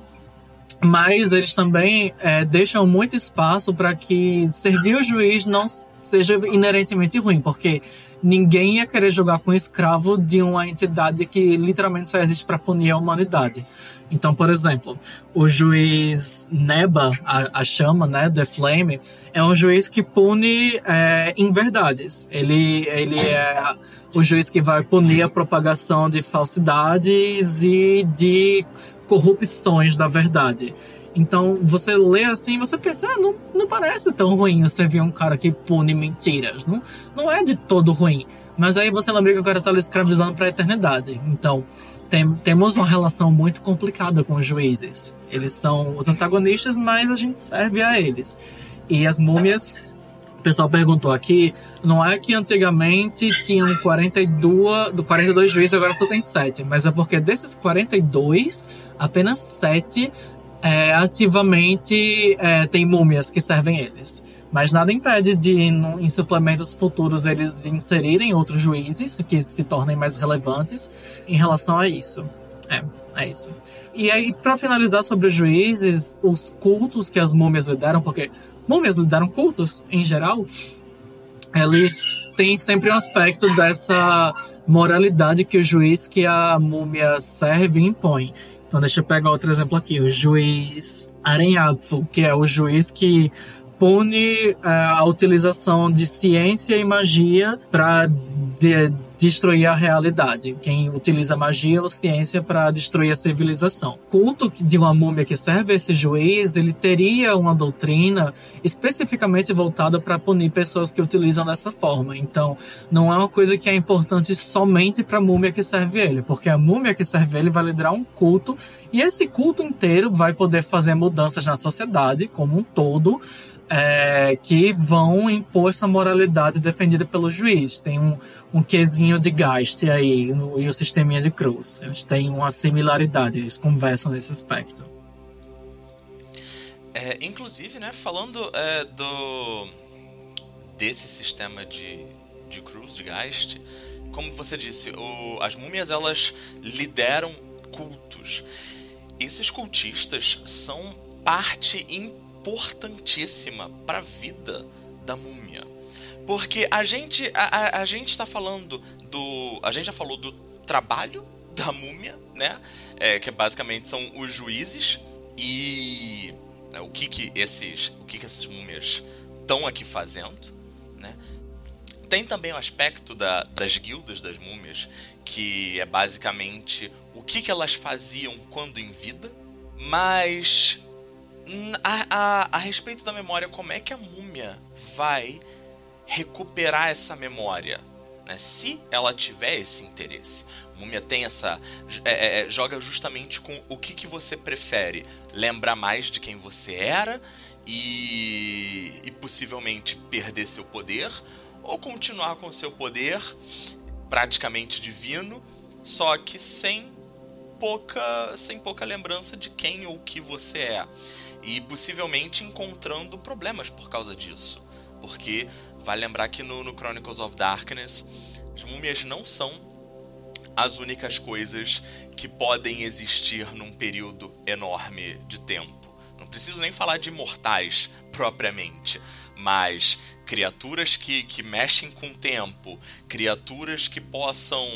mas eles também é, deixam muito espaço para que servir o juiz não seja inerentemente ruim, porque ninguém ia querer jogar com um escravo de uma entidade que literalmente só existe para punir a humanidade. Então, por exemplo, o juiz Neba, a, a, chama, né, The Flame, é um juiz que pune é, inverdades. Ele, ele é o juiz que vai punir a propagação de falsidades e de corrupções da verdade. Então, você lê assim você pensa, ah, não, não parece tão ruim você ver um cara que pune mentiras. Não, não é de todo ruim. Mas aí você lembra que o cara tá escravizando para a eternidade. Então, tem, temos uma relação muito complicada com os juízes. Eles são os antagonistas, mas a gente serve a eles. E as múmias, o pessoal perguntou aqui, não é que antigamente tinham 42, 42 juízes, agora só tem 7, mas é porque desses 42, apenas 7 é, ativamente é, tem múmias que servem eles. Mas nada impede de, em suplementos futuros, eles inserirem outros juízes que se tornem mais relevantes em relação a isso. É, é isso. E aí, para finalizar sobre os juízes, os cultos que as múmias lideram, porque múmias lideram cultos em geral, eles têm sempre um aspecto dessa moralidade que o juiz que a múmia serve impõe. Então, deixa eu pegar outro exemplo aqui: o juiz Arenhapfo, que é o juiz que pune uh, a utilização de ciência e magia para de destruir a realidade. Quem utiliza magia ou ciência para destruir a civilização. Culto de uma múmia que serve esse juiz, ele teria uma doutrina especificamente voltada para punir pessoas que utilizam dessa forma. Então, não é uma coisa que é importante somente para a múmia que serve ele, porque a múmia que serve ele vai liderar um culto e esse culto inteiro vai poder fazer mudanças na sociedade como um todo é, que vão impor essa moralidade defendida pelo juiz. Tem um, um quesinho de gaste aí no, e o sisteminha de cruz. Eles têm uma similaridade, eles conversam nesse aspecto. É, inclusive, né, falando é, do desse sistema de, de cruz, de Geist, como você disse, o, as múmias elas lideram cultos. Esses cultistas são parte importante importantíssima para a vida da múmia. Porque a gente a, a, a gente está falando do a gente já falou do trabalho [LAUGHS] da múmia, né? É, que basicamente são os juízes e né, o que que esses o que que essas múmias estão aqui fazendo, né? Tem também o aspecto da, das guildas das múmias, que é basicamente o que, que elas faziam quando em vida, mas a, a, a respeito da memória, como é que a múmia vai recuperar essa memória? Né? Se ela tiver esse interesse. Múmia tem essa. É, é, é, joga justamente com o que, que você prefere. Lembrar mais de quem você era e, e possivelmente perder seu poder, ou continuar com seu poder praticamente divino, só que sem pouca, sem pouca lembrança de quem ou que você é e possivelmente encontrando problemas por causa disso. Porque vai lembrar que no, no Chronicles of Darkness, as múmias não são as únicas coisas que podem existir num período enorme de tempo. Não preciso nem falar de imortais propriamente, mas criaturas que, que mexem com o tempo, criaturas que possam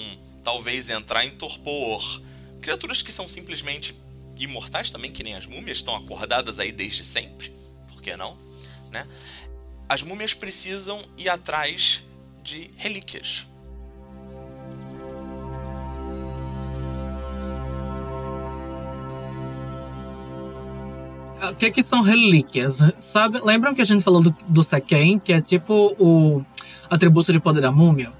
talvez entrar em torpor, criaturas que são simplesmente imortais também, que nem as múmias, estão acordadas aí desde sempre, por que não? Né? As múmias precisam ir atrás de relíquias. O que, que são relíquias? Sabe, lembram que a gente falou do, do que é tipo o atributo de poder da múmia?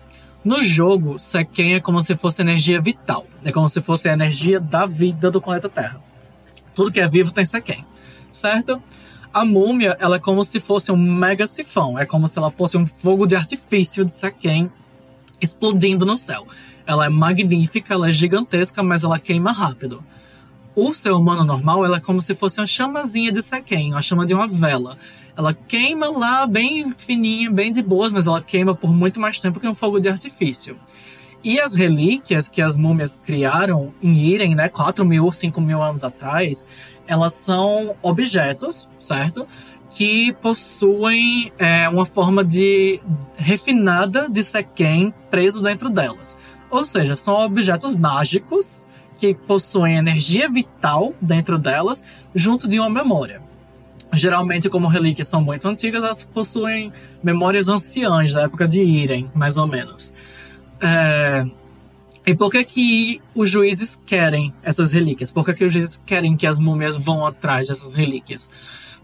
No jogo, Seken é como se fosse energia vital. É como se fosse a energia da vida do planeta Terra. Tudo que é vivo tem Seken, certo? A múmia, ela é como se fosse um mega sifão. É como se ela fosse um fogo de artifício de Seken explodindo no céu. Ela é magnífica, ela é gigantesca, mas ela queima rápido. o ser humano normal, ela é como se fosse uma chamazinha de sequem, uma chama de uma vela. Ela queima lá bem fininha, bem de boas, mas ela queima por muito mais tempo que um fogo de artifício. E as relíquias que as múmias criaram em Irem, né, 4 mil, 5 mil anos atrás, elas são objetos, certo? Que possuem é, uma forma de refinada de Sequem preso dentro delas. Ou seja, são objetos mágicos que possuem energia vital dentro delas, junto de uma memória. Geralmente, como relíquias são muito antigas, elas possuem memórias anciãs da época de Irem, mais ou menos. É... E por que que os juízes querem essas relíquias? Por que, que os juízes querem que as múmias vão atrás dessas relíquias?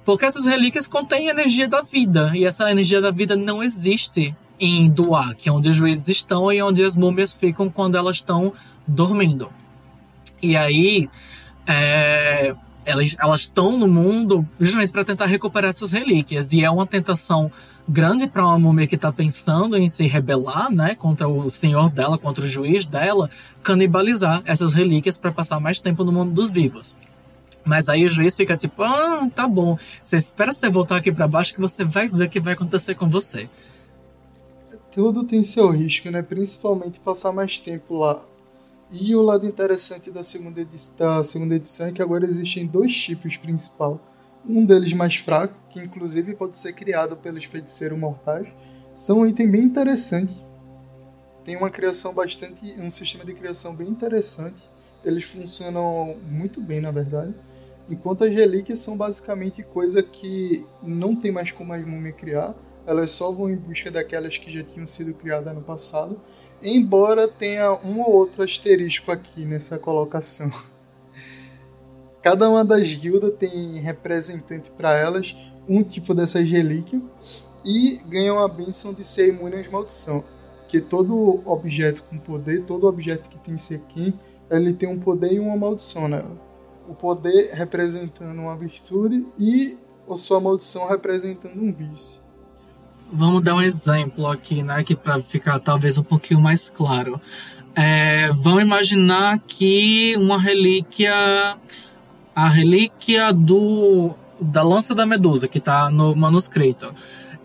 Porque essas relíquias contêm energia da vida, e essa energia da vida não existe em Duá, que é onde os juízes estão e onde as múmias ficam quando elas estão dormindo. E aí, é, elas estão no mundo justamente para tentar recuperar essas relíquias. E é uma tentação grande para uma múmia que está pensando em se rebelar, né, contra o senhor dela, contra o juiz dela, canibalizar essas relíquias para passar mais tempo no mundo dos vivos. Mas aí o juiz fica tipo, ah, tá bom, você espera você voltar aqui para baixo que você vai ver o que vai acontecer com você. Tudo tem seu risco, né? Principalmente passar mais tempo lá. E o lado interessante da segunda, da segunda edição é que agora existem dois tipos principais. Um deles mais fraco, que inclusive pode ser criado pelos feiticeiros mortais. São um item bem interessante. Tem uma criação bastante. um sistema de criação bem interessante. Eles funcionam muito bem, na verdade. Enquanto as relíquias são basicamente coisa que não tem mais como as múmias criar. Elas só vão em busca daquelas que já tinham sido criadas no passado embora tenha um ou outro asterisco aqui nessa colocação. [LAUGHS] Cada uma das guildas tem representante para elas, um tipo dessas relíquias, e ganham a benção de ser imune às maldição. Porque todo objeto com poder, todo objeto que tem sequim, ele tem um poder e uma maldição nela. O poder representando uma virtude e a sua maldição representando um vício. Vamos dar um exemplo aqui, né? Que para ficar talvez um pouquinho mais claro. É, vamos imaginar que uma relíquia, a relíquia do da lança da Medusa que está no manuscrito.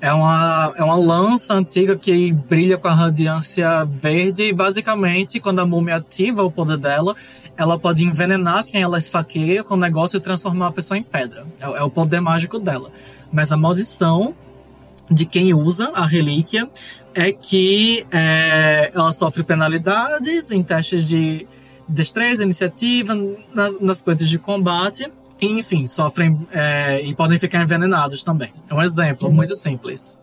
É uma, é uma lança antiga que brilha com a radiância verde e basicamente quando a múmia ativa o poder dela, ela pode envenenar quem ela esfaqueia com o negócio e transformar a pessoa em pedra. É, é o poder mágico dela. Mas a maldição de quem usa a relíquia é que é, ela sofre penalidades em testes de destreza, iniciativa, nas, nas coisas de combate. E, enfim, sofrem é, e podem ficar envenenados também. É um exemplo uhum. muito simples.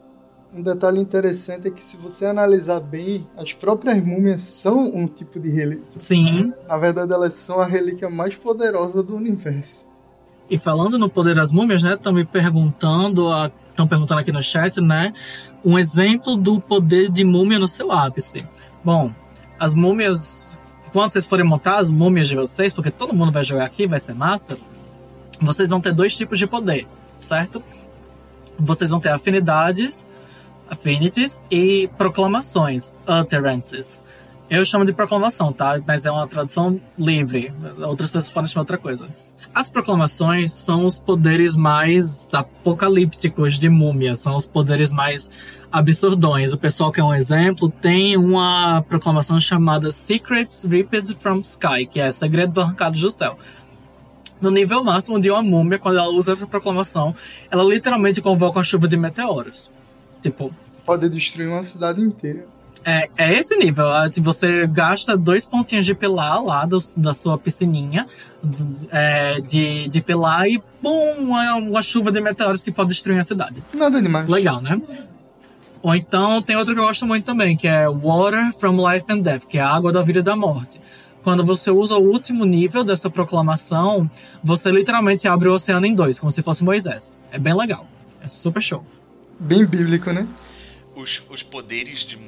Um detalhe interessante é que se você analisar bem, as próprias múmias são um tipo de relíquia. Sim. Na verdade, elas são a relíquia mais poderosa do universo. E falando no poder das múmias, né? Estão me perguntando estão perguntando aqui no chat, né? Um exemplo do poder de múmia no seu ápice. Bom, as múmias. Quando vocês forem montar as múmias de vocês, porque todo mundo vai jogar aqui, vai ser massa, vocês vão ter dois tipos de poder, certo? Vocês vão ter afinidades, affinities e proclamações, utterances. Eu chamo de proclamação, tá? Mas é uma tradução livre. Outras pessoas podem chamar outra coisa. As proclamações são os poderes mais apocalípticos de múmia, são os poderes mais absurdões. O pessoal que é um exemplo tem uma proclamação chamada Secrets Ripped from Sky, que é Segredos Arrancados do Céu. No nível máximo de uma múmia, quando ela usa essa proclamação, ela literalmente convoca uma chuva de meteoros. Tipo. Pode destruir uma cidade inteira. É, é esse nível. Você gasta dois pontinhos de pilar lá do, da sua piscininha é, de, de pilar e pum, uma, uma, chuva de meteoros que pode destruir a cidade. Nada demais. Legal, né? Ou então tem outro que eu gosto muito também, que é Water from Life and Death, que é a água da vida e da morte. Quando você usa o último nível dessa proclamação, você literalmente abre o oceano em dois, como se fosse Moisés. É bem legal. É super show. Bem bíblico, né? Os, os poderes de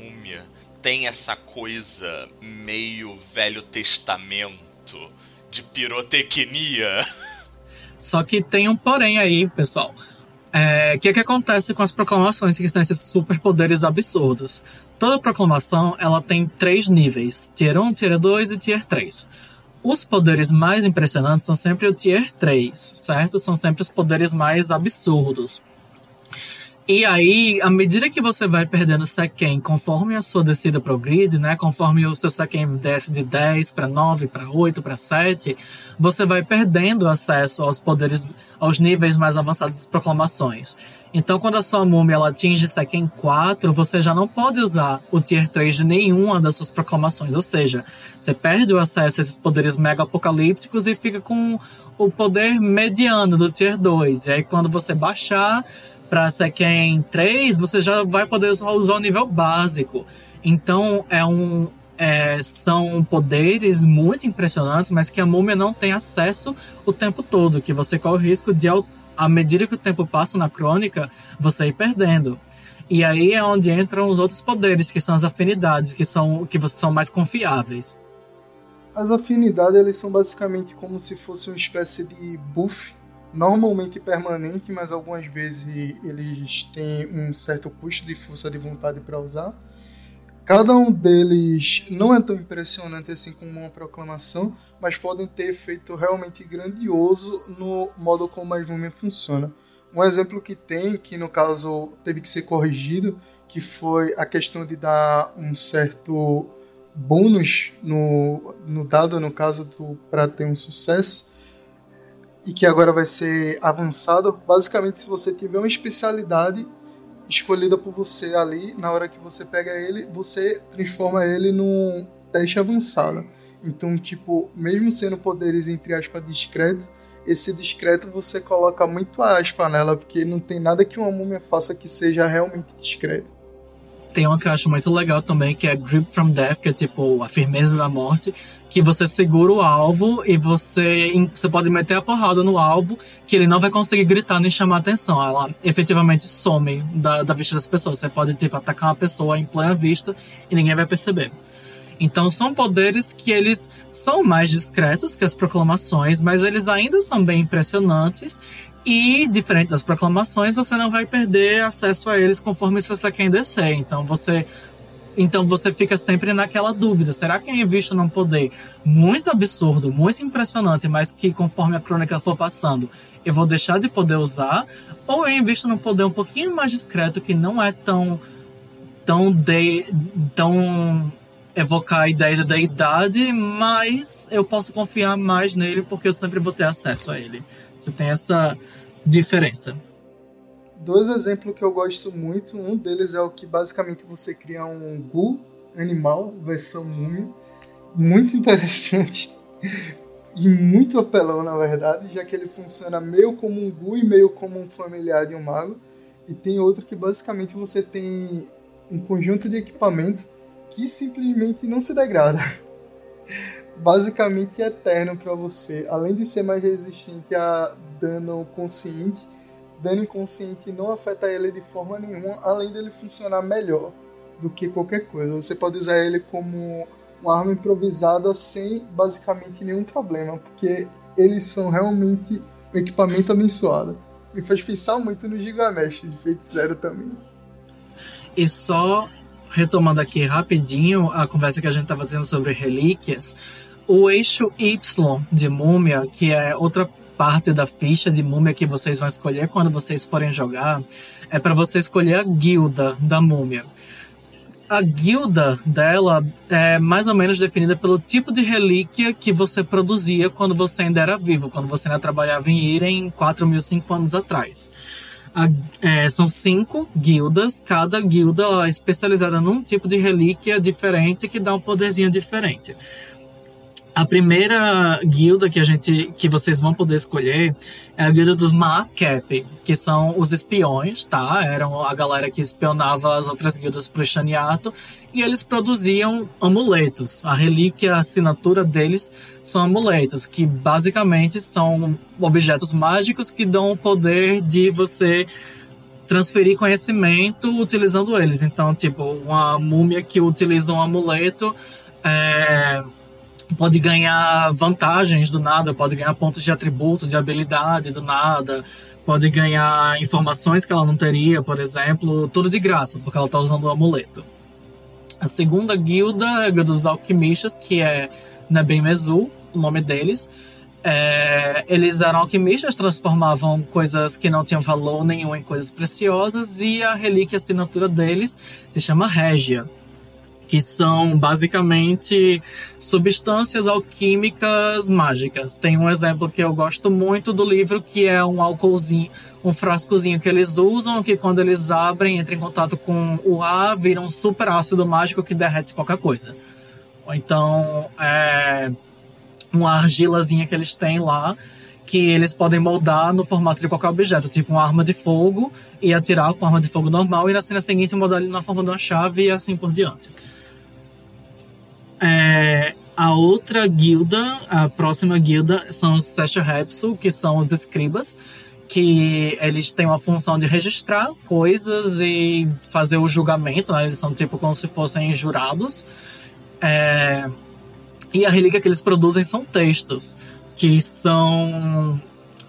tem essa coisa meio Velho Testamento de pirotecnia. [LAUGHS] Só que tem um porém aí, pessoal. O é, que, é que acontece com as proclamações, que são esses superpoderes absurdos? Toda proclamação ela tem três níveis: Tier 1, Tier 2 e Tier 3. os poderes mais impressionantes são sempre o Tier 3, certo? São sempre os poderes mais absurdos. E aí, à medida que você vai perdendo Sequen, conforme a sua descida para o grid, né, conforme o seu Sequen desce de 10 para 9, para 8, para 7, você vai perdendo acesso aos poderes, aos níveis mais avançados das proclamações. Então, quando a sua múmia ela atinge Sequen 4, você já não pode usar o Tier 3 de nenhuma das suas proclamações. Ou seja, você perde o acesso a esses poderes mega apocalípticos e fica com o poder mediano do Tier 2. E aí, quando você baixar para Sequen 3, você já vai poder usar o nível básico. Então, é um, é, são poderes muito impressionantes, mas que a múmia não tem acesso o tempo todo, que você corre o risco de, à medida que o tempo passa na crônica, você ir perdendo. E aí é onde entram os outros poderes, que são as afinidades, que são que são mais confiáveis. As afinidades eles são basicamente como se fosse uma espécie de buff normalmente permanente, mas algumas vezes eles têm um certo custo de força de vontade para usar. Cada um deles não é tão impressionante assim como uma proclamação, mas podem ter efeito realmente grandioso no modo como a múmia funciona. Um exemplo que tem, que no caso teve que ser corrigido, que foi a questão de dar um certo bônus no, no dado, no caso para ter um sucesso, e que agora vai ser avançado. Basicamente, se você tiver uma especialidade escolhida por você ali, na hora que você pega ele, você transforma ele num teste avançado. Então, tipo, mesmo sendo poderes entre aspas discretos, esse discreto você coloca muito aspa nela, porque não tem nada que uma múmia faça que seja realmente discreto. Tem uma que eu acho muito legal também, que é Grip from Death, que é tipo a firmeza da morte, que você segura o alvo e você, você pode meter a porrada no alvo, que ele não vai conseguir gritar nem chamar atenção. Ela efetivamente some da, da vista das pessoas. Você pode, tipo, atacar uma pessoa em plena vista e ninguém vai perceber. Então são poderes que eles são mais discretos que as proclamações, mas eles ainda são bem impressionantes e, diferente das proclamações, você não vai perder acesso a eles conforme você quer descer. Então você. Então você fica sempre naquela dúvida: será que eu invisto num poder muito absurdo, muito impressionante, mas que conforme a crônica for passando, eu vou deixar de poder usar? Ou eu invisto num poder um pouquinho mais discreto que não é tão. tão. De, tão evocar a ideia da idade, mas eu posso confiar mais nele porque eu sempre vou ter acesso a ele. Você tem essa diferença. Dois exemplos que eu gosto muito, um deles é o que basicamente você cria um Gu animal, versão múmia, muito interessante [LAUGHS] e muito apelão na verdade, já que ele funciona meio como um Gu e meio como um familiar de um mago. E tem outro que basicamente você tem um conjunto de equipamentos que simplesmente não se degrada. [LAUGHS] basicamente eterno para você. Além de ser mais resistente a dano consciente, dano inconsciente não afeta ele de forma nenhuma, além dele funcionar melhor do que qualquer coisa. Você pode usar ele como uma arma improvisada sem basicamente nenhum problema, porque eles são realmente um equipamento abençoado. Me faz pensar muito no Gigamesh de Feiticeiro também. E só retomando aqui rapidinho a conversa que a gente estava tendo sobre relíquias, o eixo Y de múmia, que é outra parte da ficha de múmia que vocês vão escolher quando vocês forem jogar, é para você escolher a guilda da múmia. A guilda dela é mais ou menos definida pelo tipo de relíquia que você produzia quando você ainda era vivo, quando você ainda trabalhava em Irem 4 mil, 5 anos atrás. A, é, são cinco guildas, cada guilda é especializada num tipo de relíquia diferente que dá um poderzinho diferente. A primeira guilda que a gente que vocês vão poder escolher é a guilda dos Maakep, que são os espiões, tá? Eram a galera que espionava as outras guildas pro Xaniato e eles produziam amuletos. A relíquia, a assinatura deles são amuletos, que basicamente são objetos mágicos que dão o poder de você transferir conhecimento utilizando eles. Então, tipo, uma múmia que utiliza um amuleto é pode ganhar vantagens do nada, pode ganhar pontos de atributo, de habilidade do nada, pode ganhar informações que ela não teria, por exemplo, tudo de graça, porque ela está usando o amuleto. A segunda guilda é a dos alquimistas, que é Nebem Mezu, o nome deles. É, eles eram alquimistas, transformavam coisas que não tinham valor nenhum em coisas preciosas, e a relíquia assinatura deles se chama Régia, que são basicamente substâncias alquímicas mágicas. Tem um exemplo que eu gosto muito do livro, que é um álcoolzinho, um frascozinho que eles usam, que quando eles abrem, entra em contato com o ar, vira um super ácido mágico que derrete qualquer coisa. Ou então, é uma argilazinha que eles têm lá, que eles podem moldar no formato de qualquer objeto, tipo uma arma de fogo, e atirar com arma de fogo normal, e na cena seguinte moldar ele na forma de uma chave e assim por diante. É, a outra guilda, a próxima guilda, são os Sesha-Hepsu, que são os escribas, que eles têm uma função de registrar coisas e fazer o julgamento, né? eles são tipo como se fossem jurados. É, e a relíquia que eles produzem são textos, que são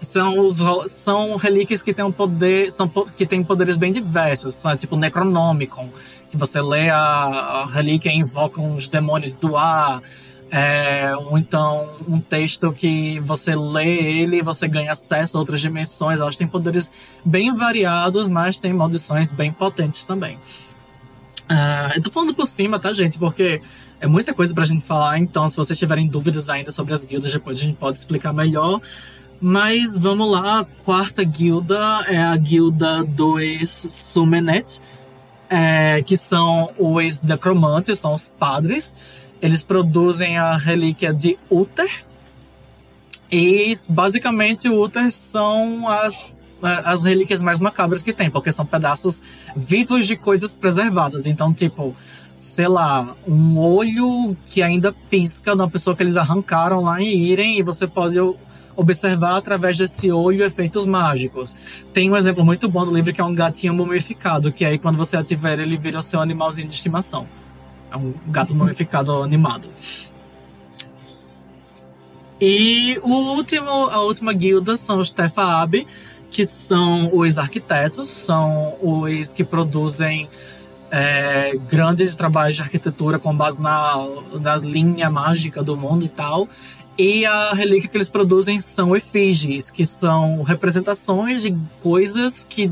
são os são relíquias que têm um poder são que têm poderes bem diversos sabe? tipo Necronomicon que você lê a, a relíquia e invoca os demônios do ar é, ou então um texto que você lê ele e você ganha acesso a outras dimensões. Elas têm poderes bem variados mas têm maldições bem potentes também. Uh, eu tô falando por cima tá gente? Porque é muita coisa pra gente falar, então se vocês tiverem dúvidas ainda sobre as guildas, depois a gente pode explicar melhor. Mas vamos lá, a quarta guilda é a guilda dos Sumenet, é, que são os necromantes, são os padres. Eles produzem a relíquia de Uther. E basicamente Uther são as, as relíquias mais macabras que tem, porque são pedaços vivos de coisas preservadas. Então, tipo, sei lá, um olho que ainda pisca de uma pessoa que eles arrancaram lá em Irem e você pode observar através desse olho efeitos mágicos. Tem um exemplo muito bom do livro que é um gatinho mumificado, que aí quando você ativer ele vira o seu animalzinho de estimação. É um gato mumificado animado. E o último, a última guilda são os Tefaab, que são os arquitetos, são os que produzem é, grandes trabalhos de arquitetura com base na, na linha mágica do mundo e tal. E a relíquia que eles produzem são efígies, que são representações de coisas que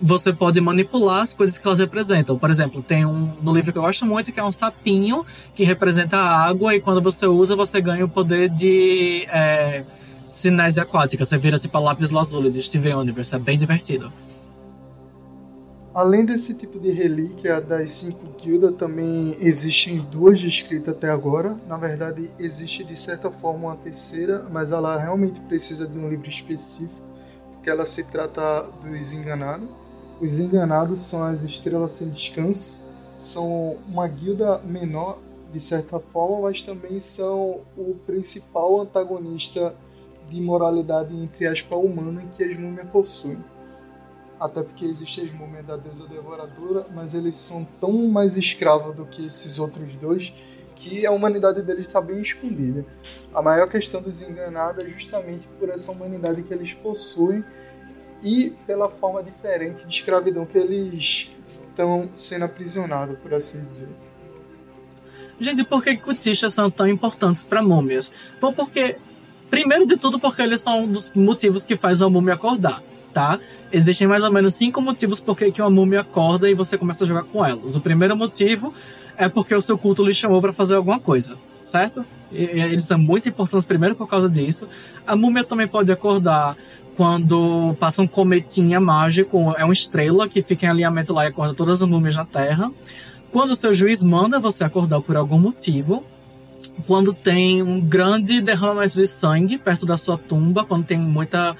você pode manipular as coisas que elas representam. Por exemplo, tem um no livro que eu gosto muito que é um sapinho que representa a água e quando você usa você ganha o poder de é, cinésia aquática. Você vira tipo a lápis lazuli de Steven Universe. É bem divertido. Além desse tipo de relíquia das cinco guildas, também existem duas descritas até agora. Na verdade, existe de certa forma uma terceira, mas ela realmente precisa de um livro específico, porque ela se trata dos enganados. Os enganados são as estrelas sem descanso, são uma guilda menor de certa forma, mas também são o principal antagonista de moralidade entre aspas humana que as múmias possuem até porque existe as múmias da deusa devoradora, mas eles são tão mais escravos do que esses outros dois que a humanidade deles está bem escondida. A maior questão dos enganados é justamente por essa humanidade que eles possuem e pela forma diferente de escravidão que eles estão sendo aprisionados, por assim dizer. Gente, por que cultistas são tão importantes para múmias? Bom, porque, primeiro de tudo, porque eles são um dos motivos que faz a múmia acordar tá? Existem mais ou menos cinco motivos por que uma múmia acorda e você começa a jogar com elas. O primeiro motivo é porque o seu culto lhe chamou para fazer alguma coisa, certo? E, eles são muito importantes primeiro por causa disso. A múmia também pode acordar quando passa um cometinha mágico, é uma estrela que fica em alinhamento lá e acorda todas as múmias na Terra. Quando o seu juiz manda você acordar por algum motivo, quando tem um grande derramamento de sangue perto da sua tumba, quando tem muita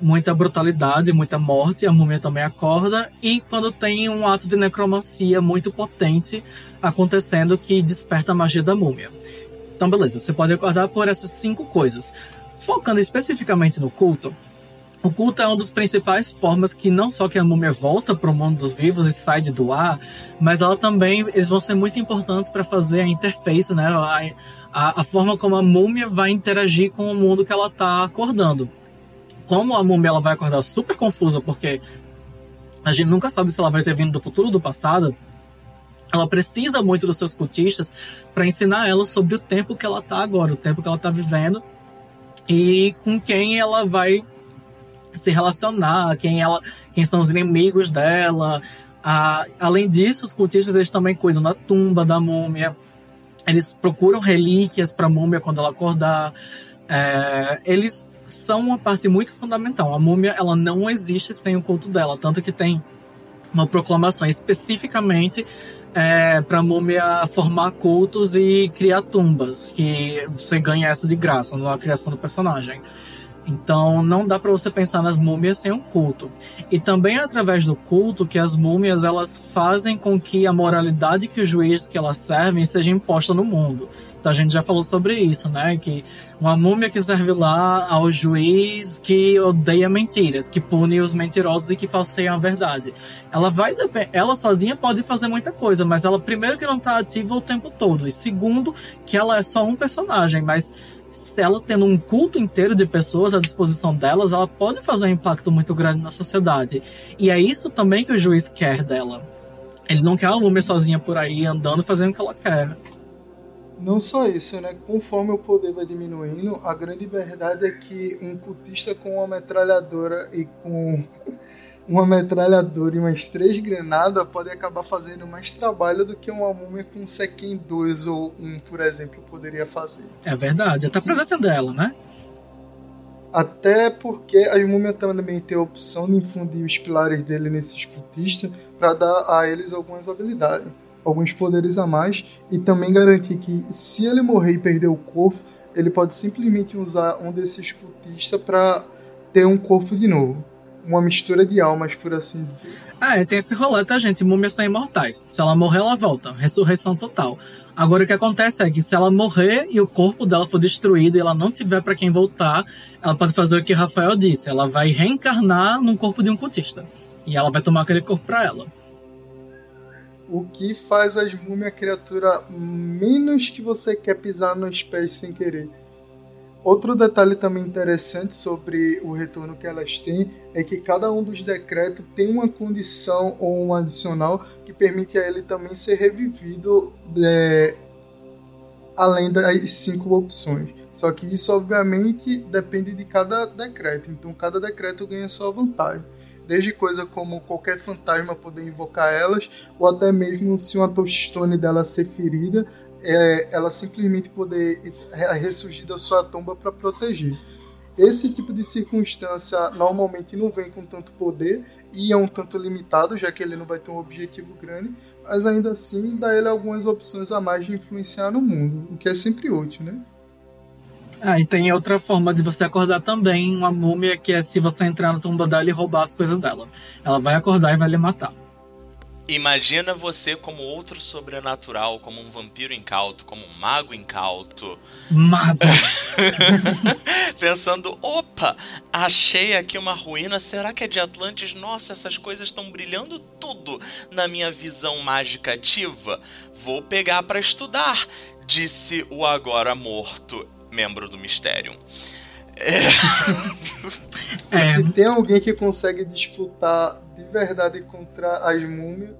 muita brutalidade, muita morte, a múmia também acorda, e quando tem um ato de necromancia muito potente acontecendo que desperta a magia da múmia. Então, beleza, você pode acordar por essas cinco coisas. Focando especificamente no culto, o culto é uma das principais formas que não só que a múmia volta para o mundo dos vivos e sai de doar, mas ela também eles vão ser muito importantes para fazer a interface, né? A, a, a, forma como a múmia vai interagir com o mundo que ela está acordando como a múmia ela vai acordar super confusa, porque a gente nunca sabe se ela vai ter vindo do futuro ou do passado, ela precisa muito dos seus cultistas para ensinar ela sobre o tempo que ela tá agora, o tempo que ela tá vivendo e com quem ela vai se relacionar, quem ela, quem são os inimigos dela. Além disso, os cultistas eles também cuidam da tumba da múmia. Eles procuram relíquias para a múmia quando ela acordar. É, eles são uma parte muito fundamental. A múmia ela não existe sem o culto dela, tanto que tem uma proclamação especificamente é, para a múmia formar cultos e criar tumbas, que você ganha essa de graça na criação do personagem. Então não dá para você pensar nas múmias sem um culto. E também é através do culto que as múmias elas fazem com que a moralidade que os juízes que elas servem seja imposta no mundo. A gente já falou sobre isso, né? Que uma múmia que serve lá ao juiz que odeia mentiras, que pune os mentirosos e que falseiam a verdade. Ela vai ela sozinha pode fazer muita coisa, mas ela primeiro que não está ativa o tempo todo e segundo que ela é só um personagem, mas se ela tendo um culto inteiro de pessoas à disposição delas, ela pode fazer um impacto muito grande na sociedade. E é isso também que o juiz quer dela. Ele não quer a múmia sozinha por aí andando fazendo o que ela quer. Não só isso, né? Conforme o poder vai diminuindo, a grande verdade é que um cultista com uma metralhadora e com uma metralhadora e umas três granadas pode acabar fazendo mais trabalho do que uma múmia com um Sequin 2 ou um, por exemplo, poderia fazer. É verdade, até pra defender ela, né? Até porque a múmia também tem a opção de infundir os pilares dele nesses cultistas para dar a eles algumas habilidades alguns poderes a mais e também garantir que se ele morrer e perder o corpo, ele pode simplesmente usar um desses cultistas para ter um corpo de novo. Uma mistura de almas, por assim dizer. Ah, é, tem esse rolê, tá, gente? Múmias são imortais. Se ela morrer, ela volta. Ressurreição total. Agora, o que acontece é que se ela morrer e o corpo dela for destruído e ela não tiver para quem voltar, ela pode fazer o que Rafael disse. Ela vai reencarnar no corpo de um cultista. E ela vai tomar aquele corpo pra ela o que faz as múmias criatura menos que você quer pisar nos pés sem querer. Outro detalhe também interessante sobre o retorno que elas têm é que cada um dos decretos tem uma condição ou um adicional que permite a ele também ser revivido é, além das cinco opções. Só que isso obviamente depende de cada decreto, então cada decreto ganha sua vantagem desde coisa como qualquer fantasma poder invocar elas, ou até mesmo se uma touchstone dela ser ferida, é, ela simplesmente poder ressurgir da sua tumba para proteger. Esse tipo de circunstância normalmente não vem com tanto poder e é um tanto limitado, já que ele não vai ter um objetivo grande, mas ainda assim dá ele algumas opções a mais de influenciar no mundo, o que é sempre útil, né? Ah, e tem outra forma de você acordar também, uma múmia, que é se você entrar na tumba dela e roubar as coisas dela. Ela vai acordar e vai lhe matar. Imagina você como outro sobrenatural, como um vampiro incauto, como um mago incauto. Mago! [LAUGHS] Pensando, opa, achei aqui uma ruína, será que é de Atlantis? Nossa, essas coisas estão brilhando tudo na minha visão mágica ativa. Vou pegar para estudar, disse o agora morto membro do Mistério. É... é. [LAUGHS] Se tem alguém que consegue disputar de verdade contra as múmias,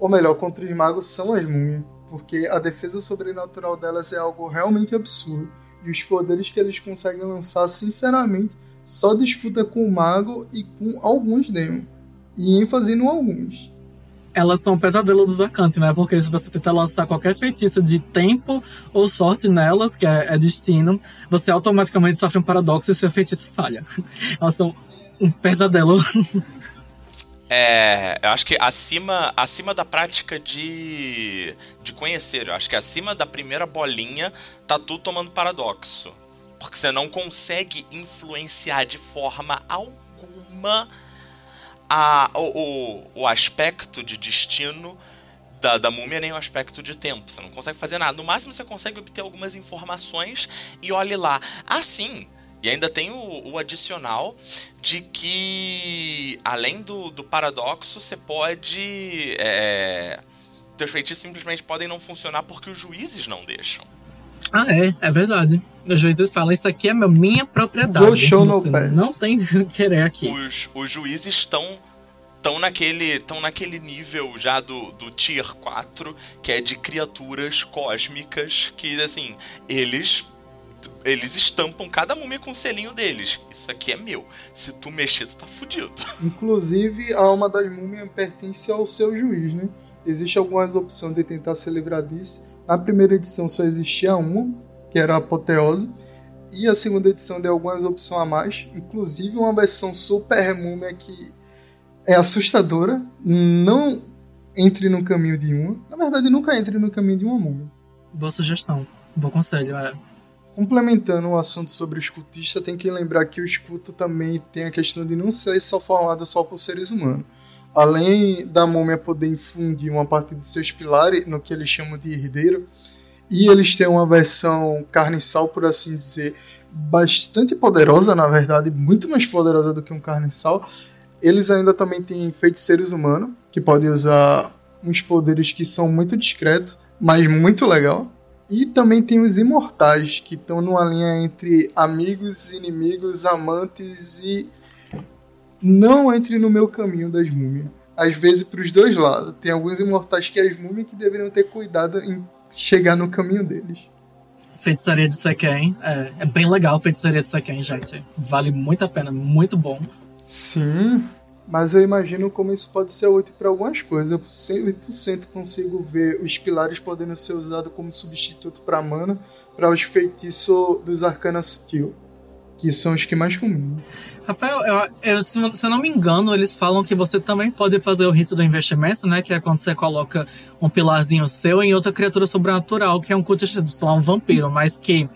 ou melhor, contra os magos, são as múmias. Porque a defesa sobrenatural delas é algo realmente absurdo. E os poderes que eles conseguem lançar, sinceramente, só disputa com o mago e com alguns demônios. E ênfase no alguns elas são o pesadelo dos Acantes, né? Porque se você tentar lançar qualquer feitiço de tempo ou sorte nelas, que é, é destino, você automaticamente sofre um paradoxo e seu feitiço falha. [LAUGHS] Elas são um pesadelo. É, eu acho que acima, acima da prática de, de conhecer, eu acho que acima da primeira bolinha tá tudo tomando paradoxo. Porque você não consegue influenciar de forma alguma a, o, o, aspecto de destino da, da múmia nem o aspecto de tempo. Você não consegue fazer nada. No máximo você consegue obter algumas informações e olhe lá. Assim, e ainda tem o, o, adicional de que, além do, do paradoxo, você pode. É, teus feitiços simplesmente podem não funcionar porque os juízes não deixam. Ah, é, é verdade. Os juízes falam, isso aqui é minha propriedade. show no não tem que [LAUGHS] querer aqui. Os, os juízes estão estão naquele, tão naquele nível já do, do Tier 4, que é de criaturas cósmicas que, assim, eles eles estampam cada múmia com o selinho deles. Isso aqui é meu. Se tu mexer, tu tá fudido. Inclusive, a alma das múmias pertence ao seu juiz, né? Existem algumas opções de tentar se livrar disso. Na primeira edição só existia uma, que era a apoteose. E a segunda edição deu algumas opções a mais, inclusive uma versão super múmia que é assustadora. Não entre no caminho de uma. Na verdade, nunca entre no caminho de uma múmia. Boa sugestão. Bom conselho, é. Complementando o assunto sobre o escutista, tem que lembrar que o escuto também tem a questão de não ser só formado só por seres humanos. Além da múmia poder infundir uma parte de seus pilares no que eles chamam de herdeiro, e eles têm uma versão carne sal, por assim dizer, bastante poderosa, na verdade, muito mais poderosa do que um carne sal. Eles ainda também têm feiticeiros humanos, que podem usar uns poderes que são muito discretos, mas muito legal. E também tem os imortais, que estão numa linha entre amigos, inimigos, amantes e. Não entre no meu caminho das múmias. Às vezes para os dois lados. Tem alguns imortais que as múmias que deveriam ter cuidado em chegar no caminho deles. Feitiçaria de Seken. É, é bem legal Feitiçaria de Seken, gente. Vale muito a pena, muito bom. Sim, mas eu imagino como isso pode ser útil para algumas coisas. Eu 100% consigo ver os pilares podendo ser usados como substituto para mana para os feitiços dos Arcana Steel, que são os que mais combinam. Rafael, eu, eu, se, se eu não me engano, eles falam que você também pode fazer o rito do investimento, né? Que é quando você coloca um pilarzinho seu em outra criatura sobrenatural, que é um cultista, sei lá, um vampiro, mas que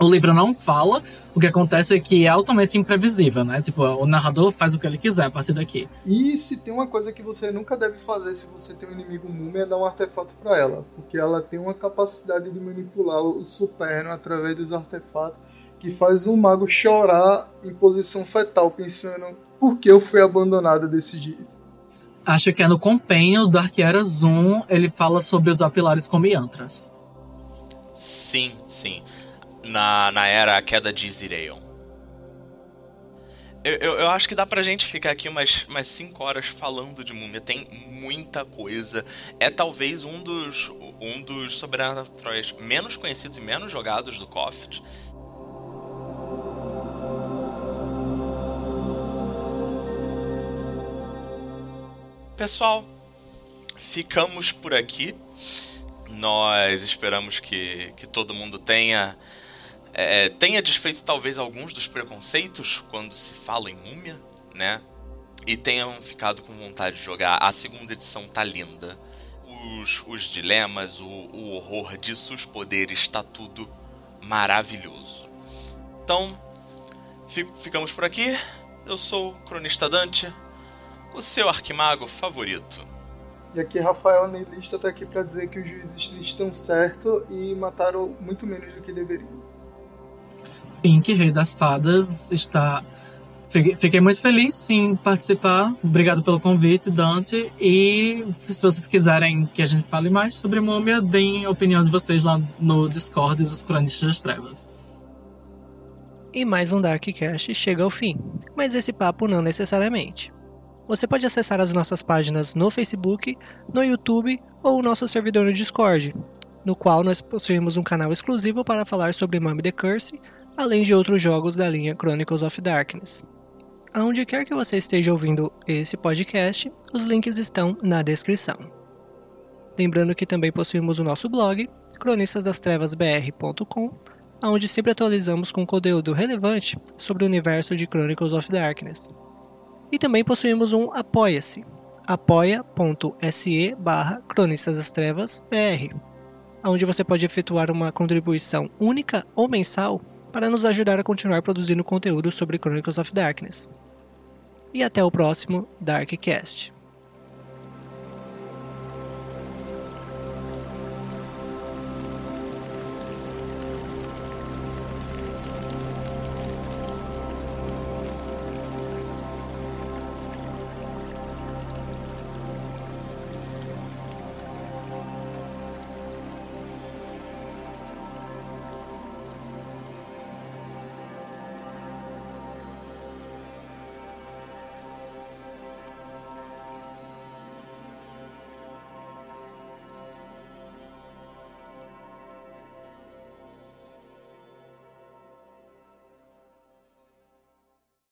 o livro não fala, o que acontece é que é altamente imprevisível, né? Tipo, o narrador faz o que ele quiser a partir daqui. E se tem uma coisa que você nunca deve fazer se você tem um inimigo múmia é dar um artefato para ela, porque ela tem uma capacidade de manipular o superno através dos artefatos que faz um mago chorar em posição fetal, pensando por que eu fui abandonado desse jeito. Acho que é no Companion do Arquiera Zoom, ele fala sobre os pilares como yantras. Sim, sim na, na era a queda de Zireon. Eu, eu, eu, acho que dá pra gente ficar aqui umas 5 horas falando de múmia. Tem muita coisa. É talvez um dos, um dos sobrenaturais menos conhecidos e menos jogados do Coffee. Pessoal, ficamos por aqui. Nós esperamos que, que todo mundo tenha é, tenha desfeito talvez alguns dos preconceitos quando se fala em múmia, né? E tenham ficado com vontade de jogar. A segunda edição tá linda. Os, os dilemas, o, o horror disso, os poderes, está tudo maravilhoso. Então, fico, ficamos por aqui. Eu sou o Cronista Dante, o seu arquimago favorito. E aqui Rafael Neilista está aqui para dizer que os juízes estão certos e mataram muito menos do que deveriam. Pink, Rei das Fadas, está. Fiquei muito feliz em participar. Obrigado pelo convite, Dante. E se vocês quiserem que a gente fale mais sobre Múmia, deem a opinião de vocês lá no Discord dos Cronistas das Trevas. E mais um Darkcast chega ao fim, mas esse papo não necessariamente. Você pode acessar as nossas páginas no Facebook, no YouTube ou o nosso servidor no Discord, no qual nós possuímos um canal exclusivo para falar sobre Mummy the Curse além de outros jogos da linha Chronicles of Darkness. Aonde quer que você esteja ouvindo esse podcast, os links estão na descrição. Lembrando que também possuímos o nosso blog, cronistasdastrevasbr.com, onde sempre atualizamos com conteúdo relevante sobre o universo de Chronicles of Darkness. E também possuímos um Apoia-se, apoia.se barra cronistasdastrevasbr, onde você pode efetuar uma contribuição única ou mensal para nos ajudar a continuar produzindo conteúdo sobre Chronicles of Darkness. E até o próximo Darkcast.